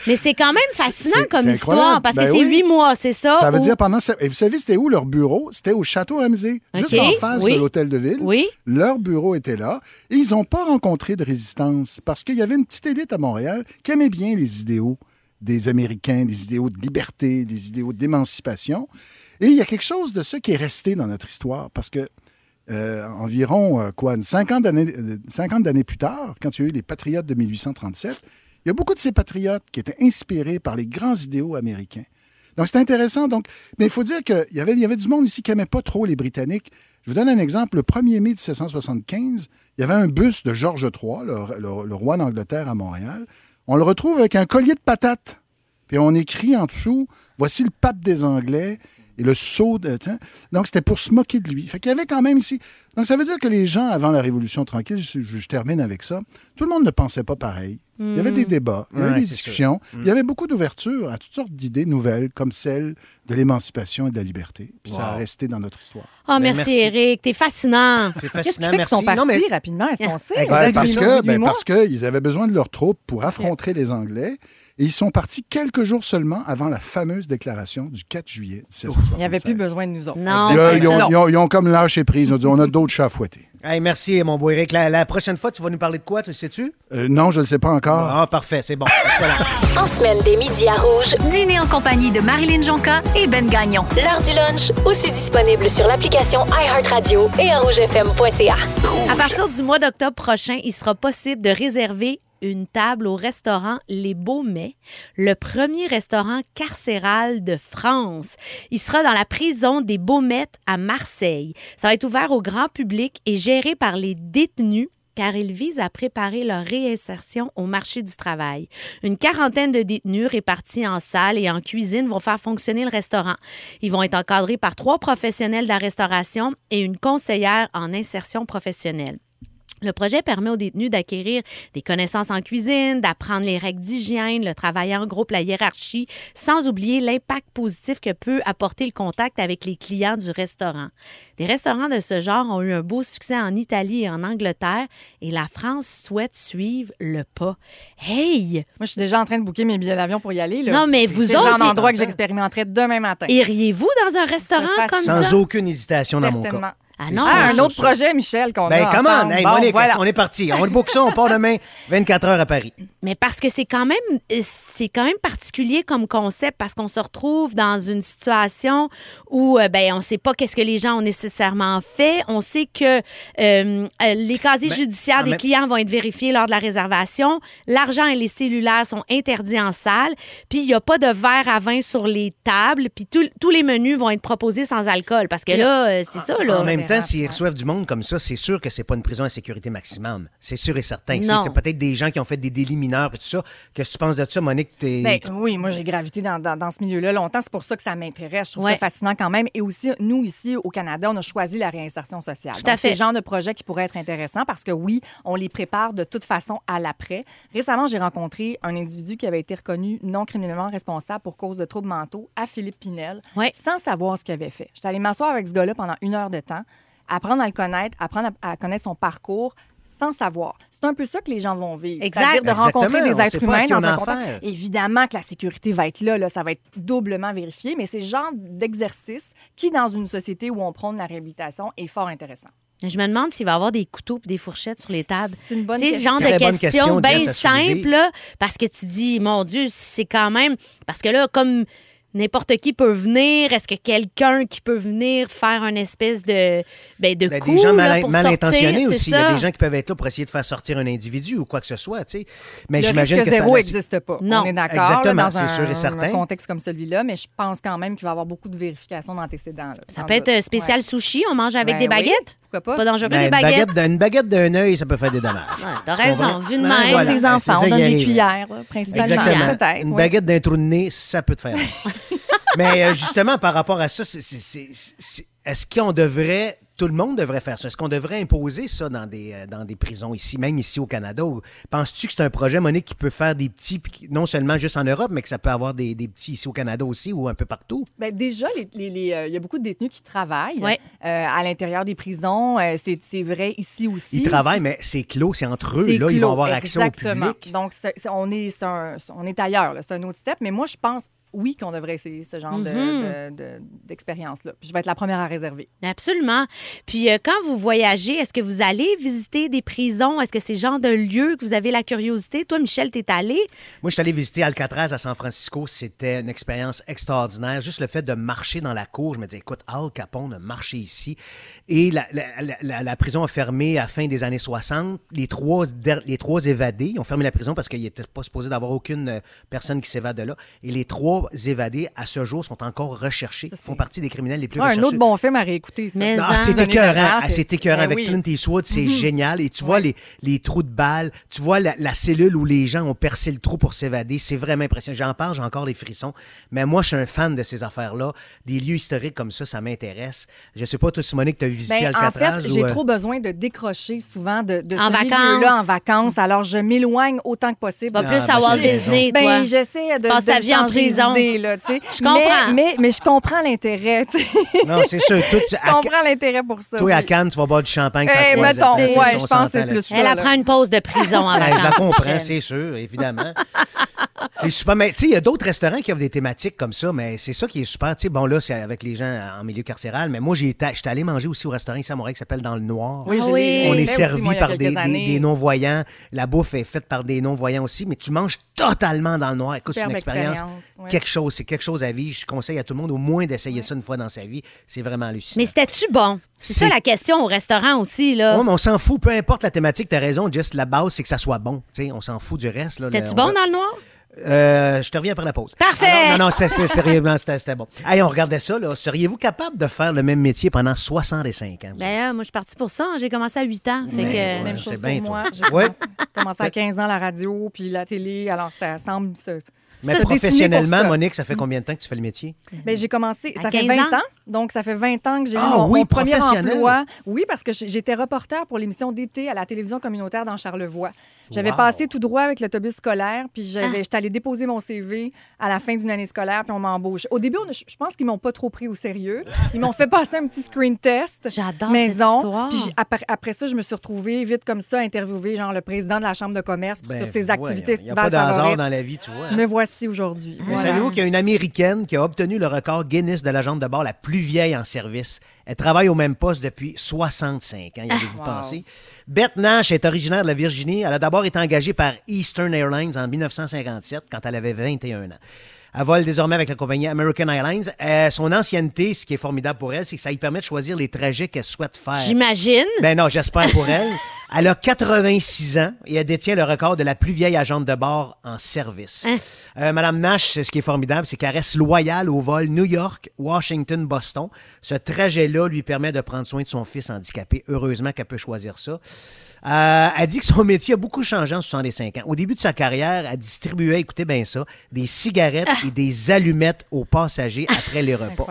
Mais c'est quand même fascinant c'est- comme c'est histoire parce Ben que c'est oui. huit mois, c'est ça? Ça veut ou- dire pendant. Et vous savez, c'était où leur bureau? C'était au Château Ramsey, juste Ok, en face oui. de l'hôtel de ville. Oui. Leur bureau était là. Et ils n'ont pas rencontré de résistance parce qu'il y avait une petite élite à Montréal qui aimait bien les idéaux des Américains, les idéaux de liberté, les idéaux d'émancipation. Et il y a quelque chose de ça qui est resté dans notre histoire parce que euh, environ euh, quoi, une cinquante d'années, euh, 50 d'années plus tard, quand il y a eu les patriotes de 1837, il y a beaucoup de ces patriotes qui étaient inspirés par les grands idéaux américains. Donc, c'est intéressant. Donc, mais il faut dire qu'il y avait, il y avait du monde ici qui n'aimait pas trop les Britanniques. Je vous donne un exemple. Le 1er mai 1775, il y avait un bus de George III, le, roi d'Angleterre à Montréal. On le retrouve avec un collier de patates. Puis on écrit en dessous Voici le pape des Anglais et le sceau de. Donc, c'était pour se moquer de lui. Fait qu'il y avait quand même ici. Donc, ça veut dire que les gens, avant la Révolution tranquille, je, je- je termine avec ça, tout le monde ne pensait pas pareil. Il y avait des débats, il y avait Ouais, des discussions, il y avait beaucoup d'ouverture à toutes sortes d'idées nouvelles, comme celle de l'émancipation et de la liberté. Puis ça a resté dans notre histoire. Oh, merci, merci. Eric. T'es fascinant. C'est Qu'est-ce qui fascinant, fait qu'ils sont merci. partis Non, mais rapidement? Est-ce qu'on sait? Ben, parce que huit ben, parce qu'ils avaient besoin de leurs troupes pour affronter les Anglais et ils sont partis quelques jours seulement avant la fameuse déclaration du 4 juillet 1776. Il n'y avait plus besoin de nous autres. Non, ils, ont, ça. ils ont- ils ont comme lâché prise. Ils ont dit on a d'autres chats à fouetter. Hey, merci, mon beau Eric. La, la prochaine fois, tu vas nous parler de quoi, tu le sais-tu? Euh, non, je ne le sais pas encore. Ah, parfait, c'est bon. En semaine dès midi à Rouge, dînez en compagnie de Marilyn Jonca et Ben Gagnon. L'heure du lunch, aussi disponible sur l'application iHeartRadio et à rougefm.ca. À partir du mois d'octobre prochain, il sera possible de réserver une table au restaurant Les Baumets, le premier restaurant carcéral de France. Il sera dans la prison des Baumettes à Marseille. Ça va être ouvert au grand public et géré par les détenus car il vise à préparer leur réinsertion au marché du travail. Une quarantaine de détenus répartis en salle et en cuisine vont faire fonctionner le restaurant. Ils vont être encadrés par trois professionnels de la restauration et une conseillère en insertion professionnelle. Le projet permet aux détenus d'acquérir des connaissances en cuisine, d'apprendre les règles d'hygiène, le travail en groupe, la hiérarchie, sans oublier l'impact positif que peut apporter le contact avec les clients du restaurant. Des restaurants de ce genre ont eu un beau succès en Italie et en Angleterre et la France souhaite suivre le pas. Hey! Moi, je suis déjà en train de booker mes billets d'avion pour y aller. Là. Non, mais C'est vous le genre autres, d'endroit il- que j'expérimenterai demain matin. Iriez-vous dans un restaurant comme fascine. ça? Sans aucune hésitation dans mon cas. Ah non. Ah, un autre projet, Michel, qu'on Ben, a comment? ensemble. Hey, Bon, Monique, voilà. on est parti. On le book ça, on part demain, 24 heures à Paris. Mais parce que c'est quand même euh, c'est quand même particulier comme concept parce qu'on se retrouve dans une situation où euh, ben on sait pas qu'est-ce que les gens ont nécessairement fait, on sait que euh, les casiers Ben, judiciaires des même- clients vont être vérifiés lors de la réservation, l'argent et les cellulaires sont interdits en salle, puis il y a pas de verre à vin sur les tables, puis tout- tous les menus vont être proposés sans alcool parce que là c'est ça là. En même temps, dérape, s'ils ouais. reçoivent du monde comme ça, c'est sûr que c'est pas une prison à sécurité maximum. C'est sûr et certain. C'est- Non. C'est peut-être des gens qui ont fait des délits mineurs et tout ça. Qu'est-ce que tu penses de ça, Monique? T'es- Ben, oui, moi, j'ai gravité dans, dans- dans ce milieu-là longtemps. C'est pour ça que ça m'intéresse. Je trouve Ouais. ça fascinant quand même. Et aussi, nous, ici, au Canada, on a choisi la réinsertion sociale. Tout à Donc, C'est fait. le genre de projet qui pourrait être intéressant parce que, oui, on les prépare de toute façon à l'après. Récemment, j'ai rencontré un individu qui avait été reconnu non criminellement responsable pour cause de troubles mentaux à Philippe Pinel, Ouais. sans savoir ce qu'il avait fait. J'étais allée m'asseoir avec ce gars-là pendant une heure de temps, apprendre à le connaître, apprendre à, à connaître son parcours sans savoir. C'est un peu ça que les gens vont vivre. Exact. C'est-à-dire de Exactement. rencontrer On des êtres humains dans un contexte. Évidemment que la sécurité va être là, là, ça va être doublement vérifié, mais c'est le genre d'exercice qui, dans une société où on prône la réhabilitation, est fort intéressant. Je me demande s'il va y avoir des couteaux et des fourchettes sur les tables. C'est une bonne question. genre de question, bien là, parce que tu dis, mon Dieu, c'est quand même. Parce que là, comme n'importe qui peut venir, est-ce que quelqu'un qui peut venir faire une espèce de, ben, de Ben, coup des gens là, mal, pour mal sortir, intentionnés aussi. Il y a des gens qui peuvent être là pour essayer de faire sortir un individu ou quoi que ce soit, tu sais. Mais j'imagine que zéro ça n'existe pas. Non. On est d'accord Exactement, là, dans c'est sûr et certain. un contexte comme celui-là, mais je pense quand même qu'il va y avoir beaucoup de vérifications d'antécédents. là. Ça peut être euh, spécial Ouais. sushi, on mange avec Ben des oui, baguettes? Pourquoi pas? Pas dangereux, Ben, des une baguettes? baguette, d'un- une baguette d'un œil, ça peut faire des dommages. Ouais, T'as raison, vu de Ben, même. voilà. des enfants, ça on donne des cuillères, là, principalement. Exactement. Peut-être. Une oui. baguette d'un trou de nez, ça peut te faire mal. Mais euh, justement, par rapport à ça, c'est- c'est- c'est- c'est- est-ce qu'on devrait, tout le monde devrait faire ça? Est-ce qu'on devrait imposer ça dans des, euh, dans des prisons ici, même ici au Canada? Ou Penses-tu que c'est un projet, Monique, qui peut faire des petits, non seulement juste en Europe, mais que ça peut avoir des, des petits ici au Canada aussi ou un peu partout? Ben, déjà, les- les- les, euh, il y a beaucoup de détenus qui travaillent Ouais. euh, à l'intérieur des prisons. Euh, c'est c'est vrai ici aussi. Ils travaillent, mais c'est clos, c'est entre eux. C'est Là, ils vont avoir accès au exactement. public. Donc, c'est- on, est, un- on est ailleurs. là. C'est un autre step. Mais moi, je pense, oui, qu'on devrait essayer ce genre de- Mhm. de- de- d'expérience-là. Je vais être la première à réserver. Absolument. Puis euh, quand vous voyagez, est-ce que vous allez visiter des prisons? Est-ce que c'est le genre de lieu que vous avez la curiosité? Toi, Michel, t'es allé? Moi, je suis allé visiter Alcatraz à San Francisco. C'était une expérience extraordinaire. Juste le fait de marcher dans la cour, je me disais, écoute, Al Capone a marché ici. Et la, la- la- la- la prison a fermé à la fin des années 60. Les trois, les trois évadés, ils ont fermé la prison parce qu'il n'était pas supposé d'avoir aucune euh, personne qui s'évade de là. Et les trois évadés, à ce jour, sont encore recherchés. Ça, c'est- font partie des criminels les plus Ouais, un recherchés. autre bon film à réécouter. Ça. Mais Ah, en- c'est écœurant. temps, Ah, c'est écœurant. Ben Avec oui. Clint Eastwood, c'est Mhm. génial. Et tu vois les, les trous de balles, tu vois la, la cellule où les gens ont percé le trou pour s'évader. C'est vraiment impressionnant. J'en parle, j'ai encore les frissons. Mais moi, je suis un fan de ces affaires-là. Des lieux historiques comme ça, ça m'intéresse. Je sais pas, toi, Simonique, tu as visité Ben, en Alcatraz? fait, ou, j'ai euh, trop besoin de décrocher souvent de, de En ce vacances. milieu-là en vacances. Alors, je m'éloigne autant que possible. Va Ah, plus ben, à Walt c'est. Disney, toi. Ben, j'essaie de, passes de ta vie en prison. D'idée, là, tu sais. Je comprends. Mais, mais, mais je comprends l'intérêt. tu sais. Non, c'est sûr. Toi, tu- Je à, comprends l'intérêt pour ça. toi, à. Cannes, tu vas boire du champagne. Eh, mettons, là, c'est ouais, ça, je on pense que s'entend c'est là-dessus. plus ça. Elle apprend une pause de prison en Ouais, je la comprends, c'est sûr, évidemment. C'est super. Mais tu sais, il y a d'autres restaurants qui offrent des thématiques comme ça, mais c'est ça qui est super. Tu sais, bon, là, c'est avec les gens en milieu carcéral, mais moi, j'étais allé manger aussi au restaurant ici à Montréal qui s'appelle Dans le Noir. Oui, Ah oui. On est fait servi moi, par des, non-voyants. La bouffe est faite par des non-voyants aussi, mais tu manges totalement dans le noir. Écoute, c'est une expérience. ouais. Quelque chose, c'est quelque chose à vivre. Je conseille à tout le monde au moins d'essayer ça une fois dans sa vie. C'est vraiment hallucinant. Mais c'était-tu bon? C'est ça C'est- la question au restaurant aussi, là. Ouais, mais on s'en fout, peu importe la thématique, t'as raison, juste la base, c'est que ça soit bon. Tu sais, on s'en fout du reste. là. C'était-tu Le- bon dans le noir? Euh, je te reviens après la pause. Parfait! Ah non, non, c'était- c'était sérieusement, c'était c'était bon. Hey, on regardait ça, là. Seriez-vous capable de faire le même métier pendant 65 ans? vous? Ben là, moi, je suis partie pour ça. J'ai commencé à 8 ans. Fait Ben, que... ouais. Même chose pour moi. J'ai Ouais. commencé, à 15 ans la radio, puis la télé. Alors, ça semble se. Mais professionnellement. Monique, ça fait combien de temps que tu fais le métier? Ben, j'ai commencé, ça fait 15 20 ans? ans. Donc, ça fait 20 ans que j'ai eu Ah mon, oui, mon premier emploi. Oui, parce que j'ai- j'étais reporter pour l'émission d'été à la télévision communautaire dans Charlevoix. J'avais Wow. passé tout droit avec l'autobus scolaire, puis j'avais- Ah. j'étais allée déposer mon CV à la fin d'une année scolaire, puis on m'embauche. Au début, on je pense qu'ils m'ont pas trop pris au sérieux. Ils m'ont fait passer un petit screen test. J'adore maison. cette histoire. Puis après, après ça, je me suis retrouvée vite comme ça, interviewée, genre le président de la Chambre de commerce pour- sur ses activités Il n'y Ben, a pas dans la vie, tu vois. hein? Me voici aujourd'hui. Mais Voilà. savez-vous qu'il y a une Américaine qui a obtenu le record Guinness de l'agente de bord la plus vieille en service? Elle travaille au même poste depuis 65 ans, y avez-vous Wow. pensé? Beth Nash est originaire de la Virginie. Elle a d'abord été engagée par Eastern Airlines en 1957, quand elle avait 21 ans. Elle vole désormais avec la compagnie American Airlines. Euh, son ancienneté, ce qui est formidable pour elle, c'est que ça lui permet de choisir les trajets qu'elle souhaite faire. J'imagine. Ben non, j'espère pour elle. Elle a 86 ans et elle détient le record de la plus vieille agente de bord en service. Hein? Euh, Madame Nash, ce qui est formidable, c'est qu'elle reste loyale au vol New York, Washington, Boston. Ce trajet-là lui permet de prendre soin de son fils handicapé. Heureusement qu'elle peut choisir ça. Euh, elle dit que son métier a beaucoup changé en 65 ans. Au début de sa carrière, elle distribuait, écoutez bien ça, des cigarettes et des allumettes aux passagers après les repas.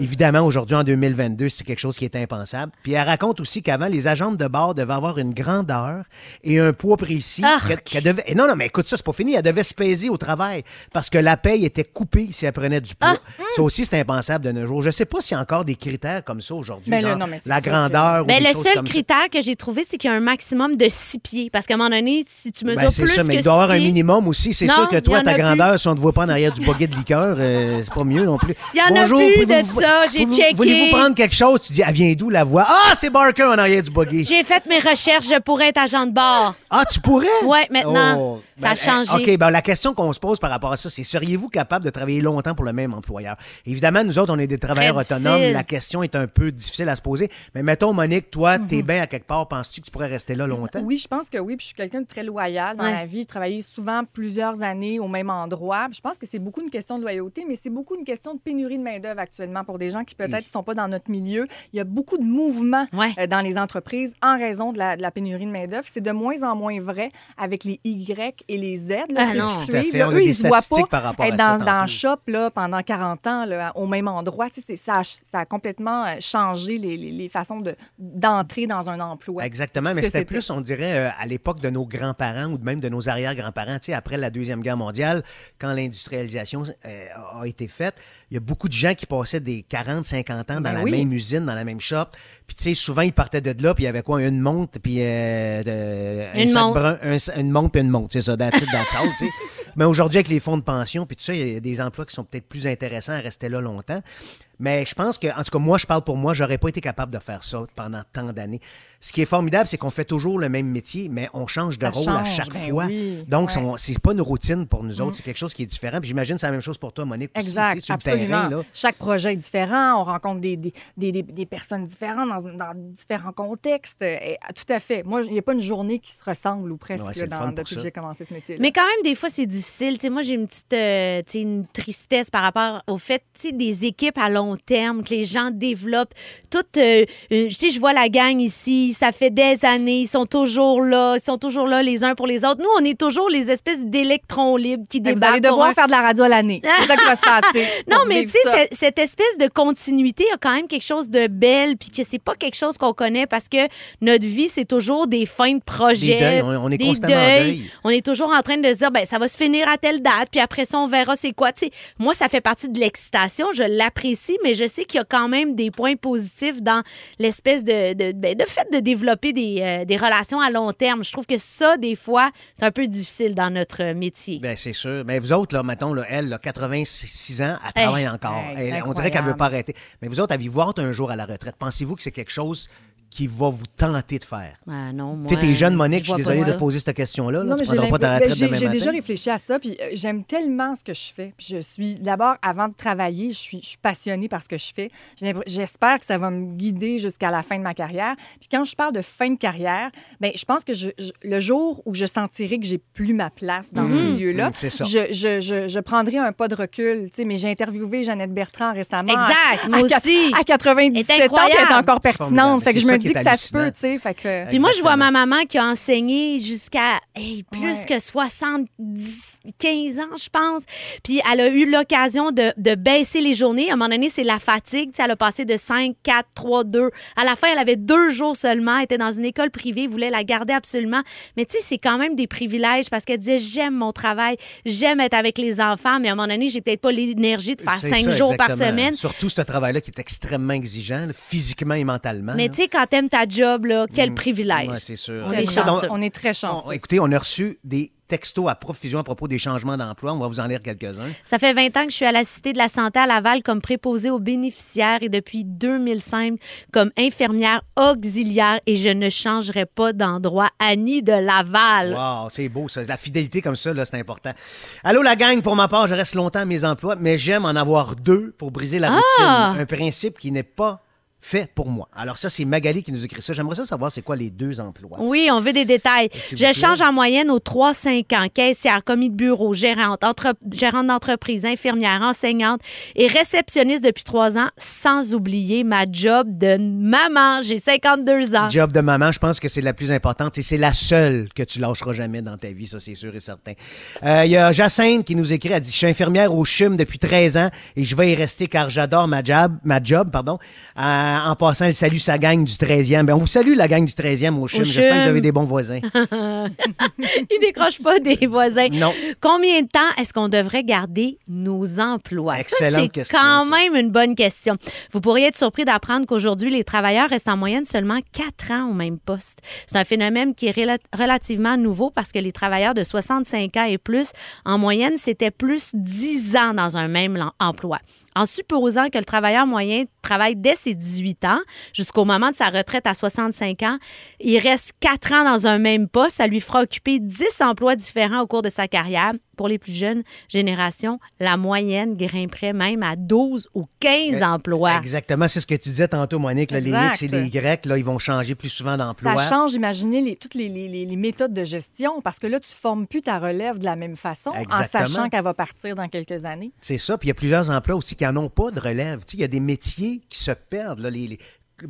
Évidemment, aujourd'hui, en 2022, c'est quelque chose qui est impensable. Puis elle raconte aussi qu'avant, les agentes de bord devaient avoir une grandeur et un poids précis. Arc. qu'elle- qu'elle devait... et non, non, mais écoute ça, c'est pas fini. Elle devait se peser au travail parce que la paye était coupée si elle prenait du poids. Ça aussi, c'est impensable de nos jours. Je sais pas s'il y a encore des critères comme ça aujourd'hui. Ben genre non, la sûr que- grandeur ou Ben, le seul comme ça. critère que j'ai trouvé, c'est qu'il y a un maximum de 6 pieds. Parce qu'à un moment donné, si tu mesures Ben, c'est plus ça, mais que il doit y avoir six un minimum aussi. C'est sûr que toi, ta a plus. grandeur, si on ne te voit pas en arrière du buggy de liqueur, euh, c'est pas mieux non plus. Il y en a Bonjour, plus pouvez-vous- de ça, j'ai checké. Voulez-vous prendre quelque chose? Tu dis, elle vient d'où la voix? Ah, c'est Barker en arrière du buggy. J'ai fait mes recherches, je pourrais être agent de bord. Ah, tu pourrais? Ouais, maintenant, Oh, ça a ben, changé. OK, ben, la question qu'on se pose par rapport à ça, c'est seriez-vous capable de travailler longtemps pour le même employeur? Évidemment, nous autres, on est des travailleurs autonomes. La question est un peu difficile à se poser. Mais mettons, Monique, toi, Mhm. t'es bien à quelque part. Penses-tu que tu pourrais rester là? Longtemps? Oui, je pense que oui. Puis je suis quelqu'un de très loyal dans Ouais. la vie. J'ai travaillé souvent plusieurs années au même endroit. Puis je pense que c'est beaucoup une question de loyauté, mais c'est beaucoup une question de pénurie de main-d'œuvre actuellement pour des gens qui peut-être ne sont pas dans notre milieu. Il y a beaucoup de mouvements Ouais. euh, dans les entreprises en raison de la, de la pénurie de main-d'œuvre. C'est de moins en moins vrai avec les Y et les Z. Là, Ah non. qui à suivent, fait. là, eux, ils se voient pas par rapport à être dans, dans tantôt. le shop là, pendant 40 ans là, au même endroit. Tu sais, ça, a, ça a complètement euh, changé les, les- les façons de- d'entrer dans un emploi. Exactement, mais c'était. Plus, on dirait, euh, à l'époque de nos grands-parents ou même de nos arrière-grands-parents, tu sais, après la Deuxième Guerre mondiale, quand l'industrialisation euh, a été faite, il y a beaucoup de gens qui passaient des 40, 50 ans dans Ben la oui. même usine, dans la même shop. Puis, tu sais, souvent, ils partaient de là, puis il y avait quoi, une montre, puis euh, de- Une montre. brun, un sa- une montre, puis une montre, c'est ça, that's it, that's all, tu sais. Mais aujourd'hui, avec les fonds de pension, puis ça, il y a des emplois qui sont peut-être plus intéressants à rester là longtemps. Mais je pense que, en tout cas, moi, je parle pour moi, j'aurais pas été capable de faire ça pendant tant d'années. Ce qui est formidable, c'est qu'on fait toujours le même métier, mais on change de Ça rôle à chaque ben fois. oui, Donc, ouais. Mm. c'est pas une routine pour nous autres, c'est quelque chose qui est différent. Puis j'imagine que c'est la même chose pour toi, Monique. aussi, Exact, tu sais, sur le absolument. terrain, là. Chaque projet est différent. On rencontre des, des, des- des- des personnes différentes dans, dans différents contextes. Et, ah, tout à fait. Moi, il n'y a pas une journée qui se ressemble ou presque Ouais, là, dans- depuis ça. que j'ai commencé ce métier. Mais quand même, des fois, c'est difficile. Tu sais, moi, j'ai une petite euh, une tristesse par rapport au fait tu sais, des équipes à long terme, que les gens développent. Tout, euh, euh, tu sais, je vois la gang ici, ça fait des années, ils sont toujours là, ils sont toujours là les uns pour les autres. Nous, on est toujours les espèces d'électrons libres qui Vous allez devoir un- faire de la radio à l'année. C'est ça qui va se passer. Non, mais tu sais, cette- espèce de continuité a quand même quelque chose de belle, puis que c'est pas quelque chose qu'on connaît parce que notre vie, c'est toujours des fins de projet. Des deuils, on- on est des constamment en deuil. On est toujours en train de se dire, ben, ça va se finir à telle date, puis après ça, on verra c'est quoi. Tu sais, moi, ça fait partie de l'excitation, je l'apprécie, aussi, mais je sais qu'il y a quand même des points positifs dans l'espèce de, de, ben, de fait de développer des, euh, des relations à long terme. Je trouve que ça, des fois, c'est un peu difficile dans notre métier. Ben, c'est sûr. Mais vous autres, là, mettons, là, elle, là, 86 ans, elle Hey. travaille encore. Hey, c'est Elle- on dirait qu'elle incroyable. veut pas arrêter. Mais vous autres, avez-vous hâte un jour à la retraite? Pensez-vous que c'est quelque chose qui va vous tenter de faire? Ah non, moi, Tu sais, t'es jeune, Monique, je suis vois pas désolé ça. de poser cette question-là. là. Non, tu mais j'ai prendras pas demain j'ai- déjà réfléchi à ça, puis euh, j'aime tellement ce que je fais. Puis je suis, d'abord, avant de travailler, je suis, je suis passionnée par ce que je fais. J'espère que ça va me guider jusqu'à la fin de ma carrière. Puis quand je parle de fin de carrière, ben, je pense que je- je- le jour où je sentirai que j'ai plus ma place dans ce milieu-là, Mhm, c'est ça. je, je, je, je prendrai un pas de recul. Tu sais, mais j'ai interviewé Jeannette Bertrand récemment. Exact, à- moi à aussi. À 97 ans, elle est encore pertinente. Fait que je me qui est que ça se peut, tu sais. Fait que... Puis moi, je vois ma maman qui a enseigné jusqu'à hey, plus Ouais. que 70, 15 ans, je pense. Puis elle a eu l'occasion de, de baisser les journées. À un moment donné, c'est la fatigue. Tu sais, elle a passé de 5, 4, 3, 2. À la fin, elle avait deux jours seulement. Elle était dans une école privée, voulait la garder absolument. Mais tu sais, c'est quand même des privilèges parce qu'elle disait j'aime mon travail, j'aime être avec les enfants, mais à un moment donné, j'ai peut-être pas l'énergie de faire C'est 5 ça, jours par semaine. Surtout ce travail-là qui est extrêmement exigeant, là, physiquement et mentalement. Mais tu sais, quand t'aimes ta job, là, quel privilège. Mm. Ouais, c'est sûr. On est chanceux. On est très on- chanceux. écoutez, on a reçu des textos à profusion à propos des changements d'emploi. On va vous en lire quelques-uns. Ça fait 20 ans que je suis à la Cité de la Santé à Laval comme préposée aux bénéficiaires et depuis 2005 comme infirmière auxiliaire et je ne changerai pas d'endroit. Annie de Laval. Wow, c'est beau ça. La fidélité comme ça, là, c'est important. Allô la gang, pour ma part, je reste longtemps à mes emplois, mais j'aime en avoir deux pour briser la Ah! routine. Un principe qui n'est pas fait pour moi. Alors ça, c'est Magali qui nous écrit ça. J'aimerais ça savoir c'est quoi les deux emplois. Oui, on veut des détails. Je change en moyenne aux 3-5 ans. Caissière, commis de bureau, gérante, entre- gérante d'entreprise, infirmière, enseignante et réceptionniste depuis 3 ans, sans oublier ma job de maman. J'ai 52 ans. Job de maman, je pense que c'est la plus importante et c'est la seule que tu lâcheras jamais dans ta vie, ça c'est sûr et certain. Euh, Il y a Jacinthe qui nous écrit, elle dit, je suis infirmière au CHUM depuis 13 ans et je vais y rester car j'adore ma job, ma job, pardon. Euh, en passant, elle salue sa gang du 13e. Ben, on vous salue la gang du 13e au CHUM. Au J'espère que vous avez des bons voisins. Ils décrochent pas des voisins. Non. Combien de temps est-ce qu'on devrait garder nos emplois? Excellente ça, c'est question, quand même une bonne question. Vous pourriez être surpris d'apprendre qu'aujourd'hui, les travailleurs restent en moyenne seulement 4 ans au même poste. C'est un phénomène qui est rela- relativement nouveau parce que les travailleurs de 65 ans et plus, en moyenne, c'était plus 10 ans dans un même emploi. En supposant que le travailleur moyen travaille dès ses 18 ans jusqu'au moment de sa retraite à 65 ans, il reste 4 ans dans un même poste, ça lui fera occuper 10 emplois différents au cours de sa carrière. Pour les plus jeunes générations, la moyenne grimperait même à 12 ou 15 emplois. Exactement, c'est ce que tu disais tantôt, Monique. là, les. X et les Y, là, ils vont changer plus souvent d'emploi. Ça change, imaginez, les, toutes les, les- les- les méthodes de gestion, parce que là, tu ne formes plus ta relève de la même façon en sachant qu'elle va partir dans quelques années. C'est ça. Puis il y a plusieurs emplois aussi qui n'en ont pas de relève. Tu sais, il y a des métiers qui se perdent. Là, les, les-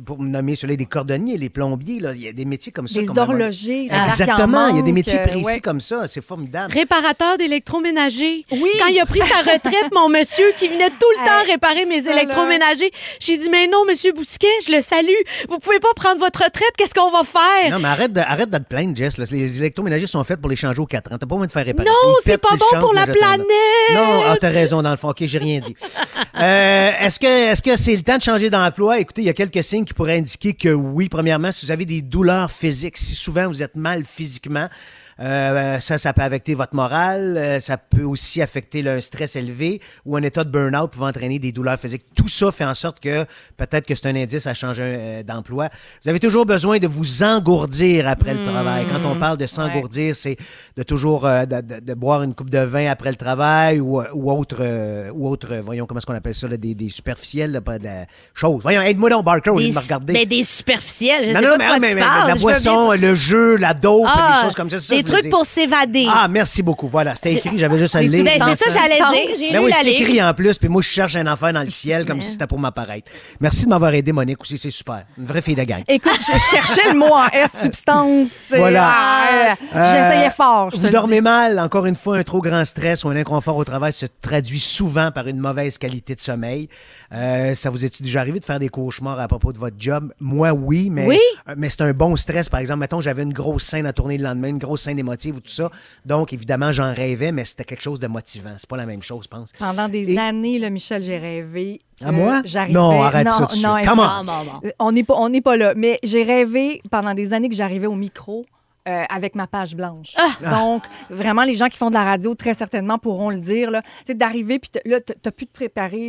pour me nommer ceux-là, les cordonniers, les plombiers, là, il y a des métiers comme ça. Les horlogers, ça Exactement. Il y a des métiers euh, précis ouais. comme ça. C'est formidable. Réparateur d'électroménager. Oui. Quand il a pris sa retraite, mon monsieur qui venait tout le temps réparer mes électroménagers, j'ai dit mais non monsieur Bousquet, je le salue. Vous pouvez pas prendre votre retraite, qu'est-ce qu'on va faire? Non, mais arrête de, arrête de te plaindre, Jess. là. Les électroménagers sont faits pour les changer aux 4 ans. T'as pas besoin de faire réparer. Non, c'est pas bon pour la planète. Non, ah, t'as raison, dans le fond. OK, j'ai rien dit. Euh, est-ce que est-ce que c'est le temps de changer d'emploi? Écoutez, il y a quelques signes indiquer que oui. Premièrement, si vous avez des douleurs physiques, si souvent vous êtes mal physiquement, euh, ça, ça peut affecter votre morale. euh, ça peut aussi affecter là, un stress élevé ou un état de burn-out pouvant entraîner des douleurs physiques. Tout ça fait en sorte que peut-être que c'est un indice à changer euh, d'emploi. Vous avez toujours besoin de vous engourdir après le travail. Quand on parle de s'engourdir, c'est de toujours euh, de, de- de boire une coupe de vin après le travail ou, ou autre, ou autre voyons, comment est-ce qu'on appelle ça, là, des, des superficiels, là, pas de la chose. Voyons, aide-moi donc, Barker, au lieu de me regarder. ben, des superficiels, je non, sais non, pas mais, de quoi mais- tu mais parles. la boisson, le jeu, la dope, Ah, des choses comme ça Trucs dire. pour s'évader. Ah, merci beaucoup. Voilà, c'était écrit, j'avais juste à le lire. ben, c'est ça j'allais dire, j'ai Ben lu oui, la c'est écrit en plus, puis moi, je cherche un affaire dans le ciel comme si c'était pour m'apparaître. Merci de m'avoir aidé, Monique, aussi, c'est super. Une vraie fille de gang. Écoute, je cherchais le mot en S, substance. Voilà. Ah, Euh, J'essayais fort. je Vous dormez mal, encore une fois, un trop grand stress ou un inconfort au travail se traduit souvent par une mauvaise qualité de sommeil. Euh, ça vous est déjà arrivé de faire des cauchemars à propos de votre job? Moi, oui, mais, Oui. euh, mais c'est un bon stress. Par exemple, mettons, j'avais une grosse scène à tourner le lendemain, une grosse scène scènes émotives ou tout ça. Donc, évidemment, j'en rêvais, mais c'était quelque chose de motivant. C'est pas la même chose, je pense. Pendant des Et- années, là, Michel, j'ai rêvé. À moi? Non, arrête ça non, suite. non, Come écoute, on. On n'est pas, on n'est pas là. Mais j'ai rêvé pendant des années que j'arrivais au micro. euh, avec ma page blanche. Donc, vraiment, les gens qui font de la radio, très certainement, pourront le dire. sais, d'arriver, puis là, t'as plus de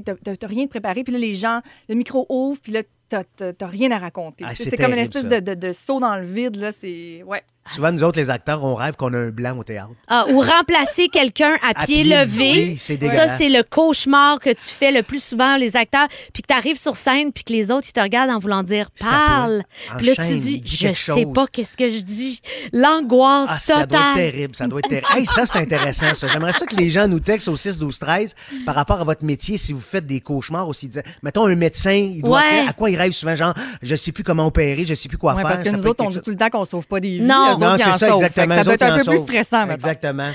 t'as- t'as rien de préparé, puis là, les gens, le micro ouvre, puis là, t'as- rien à raconter. Ah, c'est comme une espèce de, de- de saut dans le vide, là. C'est... Ouais. Souvent, nous autres, les acteurs, on rêve qu'on a un blanc au théâtre. Ah, ou remplacer quelqu'un à, À pied, pied levé. ça, c'est le cauchemar que tu fais le plus souvent, les acteurs. Puis que tu arrives sur scène, puis que les autres, ils te regardent en voulant dire parle. Puis là, tu dis, dis je quelque sais chose. pas qu'est-ce que je dis. L'angoisse Ah, ça doit être totale. terrible, ça doit être terrible. Hey, ça, c'est intéressant, ça. J'aimerais ça que les gens nous textent au 6, 12, 13 par rapport à votre métier, si vous faites des cauchemars aussi. Mettons, un médecin, il doit Ouais. faire- à quoi il rêve souvent, genre, je sais plus comment opérer, je sais plus quoi Ouais, faire. parce que Ça nous peut autres, on dit tout le temps qu'on sauve pas des vies. Non. Non, ils c'est ça, sauvent. Exactement. Ça autres, être un ils peu plus stressant, maintenant. Exactement.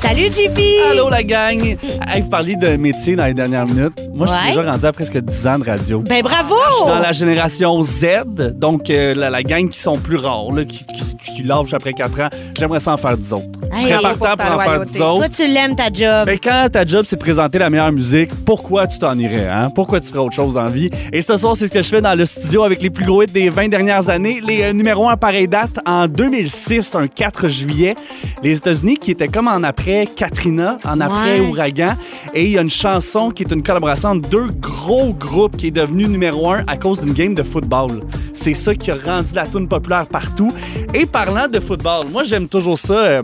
Salut, JP! Allô la gang! Hey, vous parliez de métier dans les dernières minutes. Moi, je suis Ouais. déjà rendu à presque 10 ans de radio. Ben bravo! Je suis dans la génération Z, donc euh, la, la gang qui sont plus rares, là, qui, qui, qui lâchent après 4 ans. J'aimerais ça en faire 10 autres. Je serais partant pour en faire. 10 autres. Toi, tu l'aimes, ta job. Ben, quand ta job, c'est de présenter la meilleure musique, pourquoi tu t'en irais? Hein? Pourquoi tu ferais autre chose dans la vie? Et ce soir, c'est ce que je fais dans le studio avec les plus gros hits des 20 dernières années. Les euh, numéros 1 pareille date en 2006, un 4 juillet. Les États-Unis qui étaient comme en après Katrina, en après Ouais. Ouragan. Et il y a une chanson qui est une collaboration entre deux gros groupes qui est devenue numéro 1 à cause d'une game de football. C'est ça qui a rendu la tune populaire partout. Et parlant de football, moi, j'aime toujours ça. euh,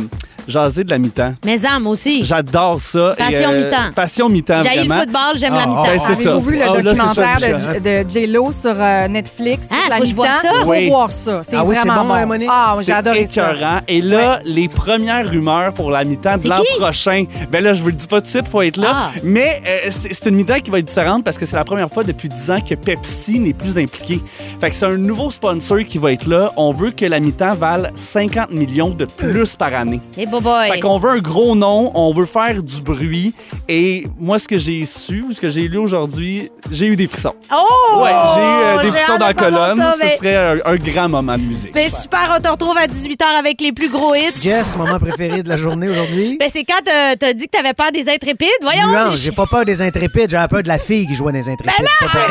jaser de la mi-temps. Mais âme aussi. J'adore ça. Passion euh, mi-temps. Passion mi-temps, J'ai le football, j'aime la Ah, mi-temps. ben, c'est ça. Vu le Ah, là, c'est documentaire ça, Michel. de, de J-Lo sur euh, Netflix? Ah, sur la faut que je voie mi-temps? ça. Faut Oui. voir ça. C'est Ah oui, c'est vraiment bon, bon. hein, Monique? Ah, C'est adoré ça. écœurant. Et là, les premières rumeurs pour la mi-temps de C'est l'an prochain, ben là, je vous le dis pas tout de suite, faut être là. Ah. Mais euh, c'est c'est une mi-temps qui va être différente parce que c'est la première fois depuis 10 ans que Pepsi n'est plus impliqué. Fait que c'est un nouveau sponsor qui va être là. On veut que la mi-temps vale 50 millions de plus par année. Hey, boy. Fait qu'on veut un gros nom, on veut faire du bruit. Et moi, ce que j'ai su, ce que j'ai lu aujourd'hui, j'ai eu des frissons. Oh! Ouais, j'ai eu euh, des frissons dans la colonne. ça, Ce serait un, un grand moment de musique. Ben, super, on te retrouve à 18h avec les plus gros hits. Jess, moment préféré de la journée aujourd'hui? Ben, c'est quand t'as t'as dit que t'avais peur des intrépides. Voyons! Nuance, j'ai pas peur des intrépides, j'ai peur de la fille qui jouait dans les intrépides. Pareil.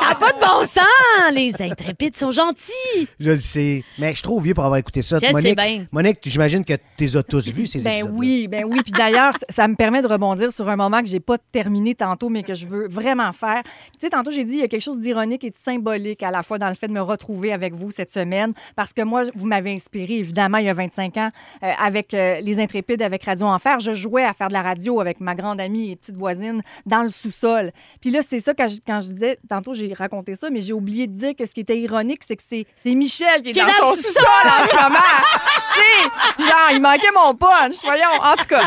Ça n'a pas de bon sens! Les intrépides sont gentils! Je le sais. Mais je suis trop vieux pour avoir écouté ça. Je sais Monique, bien. Monique, j'imagine que tu les as tous vus, ces Ben épisodes oui, ben oui. Puis d'ailleurs, ça- me permet de rebondir sur un moment que j'ai pas terminé tantôt, mais que je veux vraiment faire. Tu sais, tantôt, j'ai dit, il y a quelque chose d'ironique et de symbolique à la fois dans le fait de me retrouver avec vous cette semaine, parce que moi, vous m'avez inspiré, évidemment, il y a 25 ans, euh, avec euh, Les Intrépides, avec Radio Enfer. Je jouais à faire de la radio avec ma grande amie et petite voisine dans le sous-sol. Puis là, c'est ça, quand je, quand je disais, tantôt, j'ai raconté ça, mais j'ai oublié de dire que ce qui était ironique, c'est que c'est c'est Michel qui est Qui dans dans son le sous-sol en ce moment. tu sais, genre, il manquait mon punch. Voyons, en tout cas.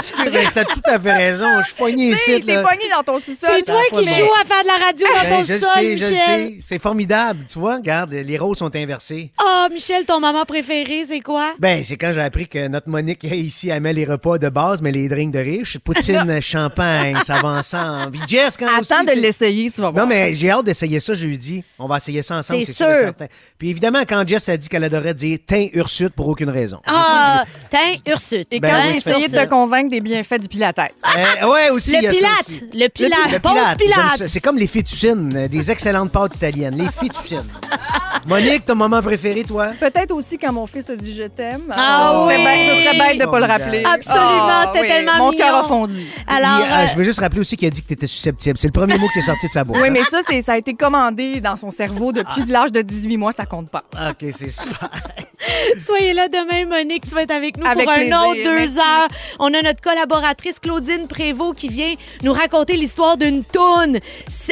T'as tout à fait raison. Je suis pogné ici. t'es pogné dans ton sous-sol. C'est toi qui joues à faire de la radio dans Ben, ton je le sol, sais, je le Michel. sais. C'est formidable. Tu vois, regarde, les rôles sont inversés. Oh, Michel, ton moment préféré, c'est quoi? Ben, c'est quand j'ai appris que notre Monique ici, elle met les repas de base, mais les drinks de riches. Poutine, champagne, ça va ensemble. Puis Jess, quand Attends aussi, de l'essayer, tu vas voir. Non, mais j'ai hâte d'essayer ça jeudi. On va essayer ça ensemble, C'est sûr. et sûr. certain. Puis évidemment, quand Jess a dit qu'elle adorait dire teint ursute pour aucune raison. Ah, teint Ursute. Et Ben quand oui, j'ai c'est essayé de ça. te convaincre des bienfaits du Pilates. Euh, ouais, aussi. il y Le a ça pilate, aussi. le pilate, Le pause pilate. C'est comme les fétucines, euh, des excellentes pâtes italiennes. Les fétucines. Monique, ton moment préféré, toi? Peut-être aussi quand mon fils a dit je t'aime. Ah ce serait oui. bête- ce serait bête de pas le rappeler. Absolument, Ah, c'était oui, tellement Mon cœur a fondu. Alors, Puis, euh, euh, je veux juste rappeler aussi qu'il a dit que tu étais susceptible. C'est le premier mot qui est sorti de sa bouche. Oui, mais ça, c'est- ça a été commandé dans son cerveau depuis l'âge de 18 mois, ça compte pas. Ah, OK, c'est super. Soyez là demain, Monique. Tu vas être avec nous Avec pour un plaisir, autre deux merci. heures. On a notre collaboratrice Claudine Prévost qui vient nous raconter l'histoire d'une toune.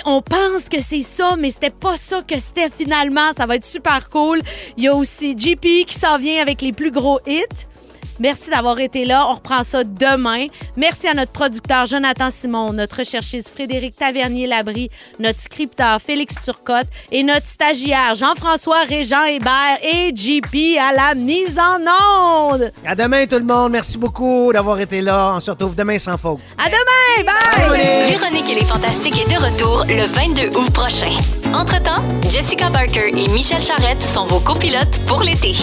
On pense que c'est ça, mais c'était pas ça que c'était finalement. Ça va être super cool. Il y a aussi JP qui s'en vient avec les plus gros hits. Merci d'avoir été là. On reprend ça demain. Merci à notre producteur Jonathan Simon, notre recherchiste Frédéric Tavernier-Labrie, notre scripteur Félix Turcotte et notre stagiaire Jean-François Régent Hébert et JP à la mise en onde. À demain, tout le monde. Merci beaucoup d'avoir été là. On se retrouve demain sans faute. À demain! Bye! Véronique et les Fantastiques est de retour le 22 août prochain. Entre-temps, Jessica Barker et Michel Charrette sont vos copilotes pour l'été.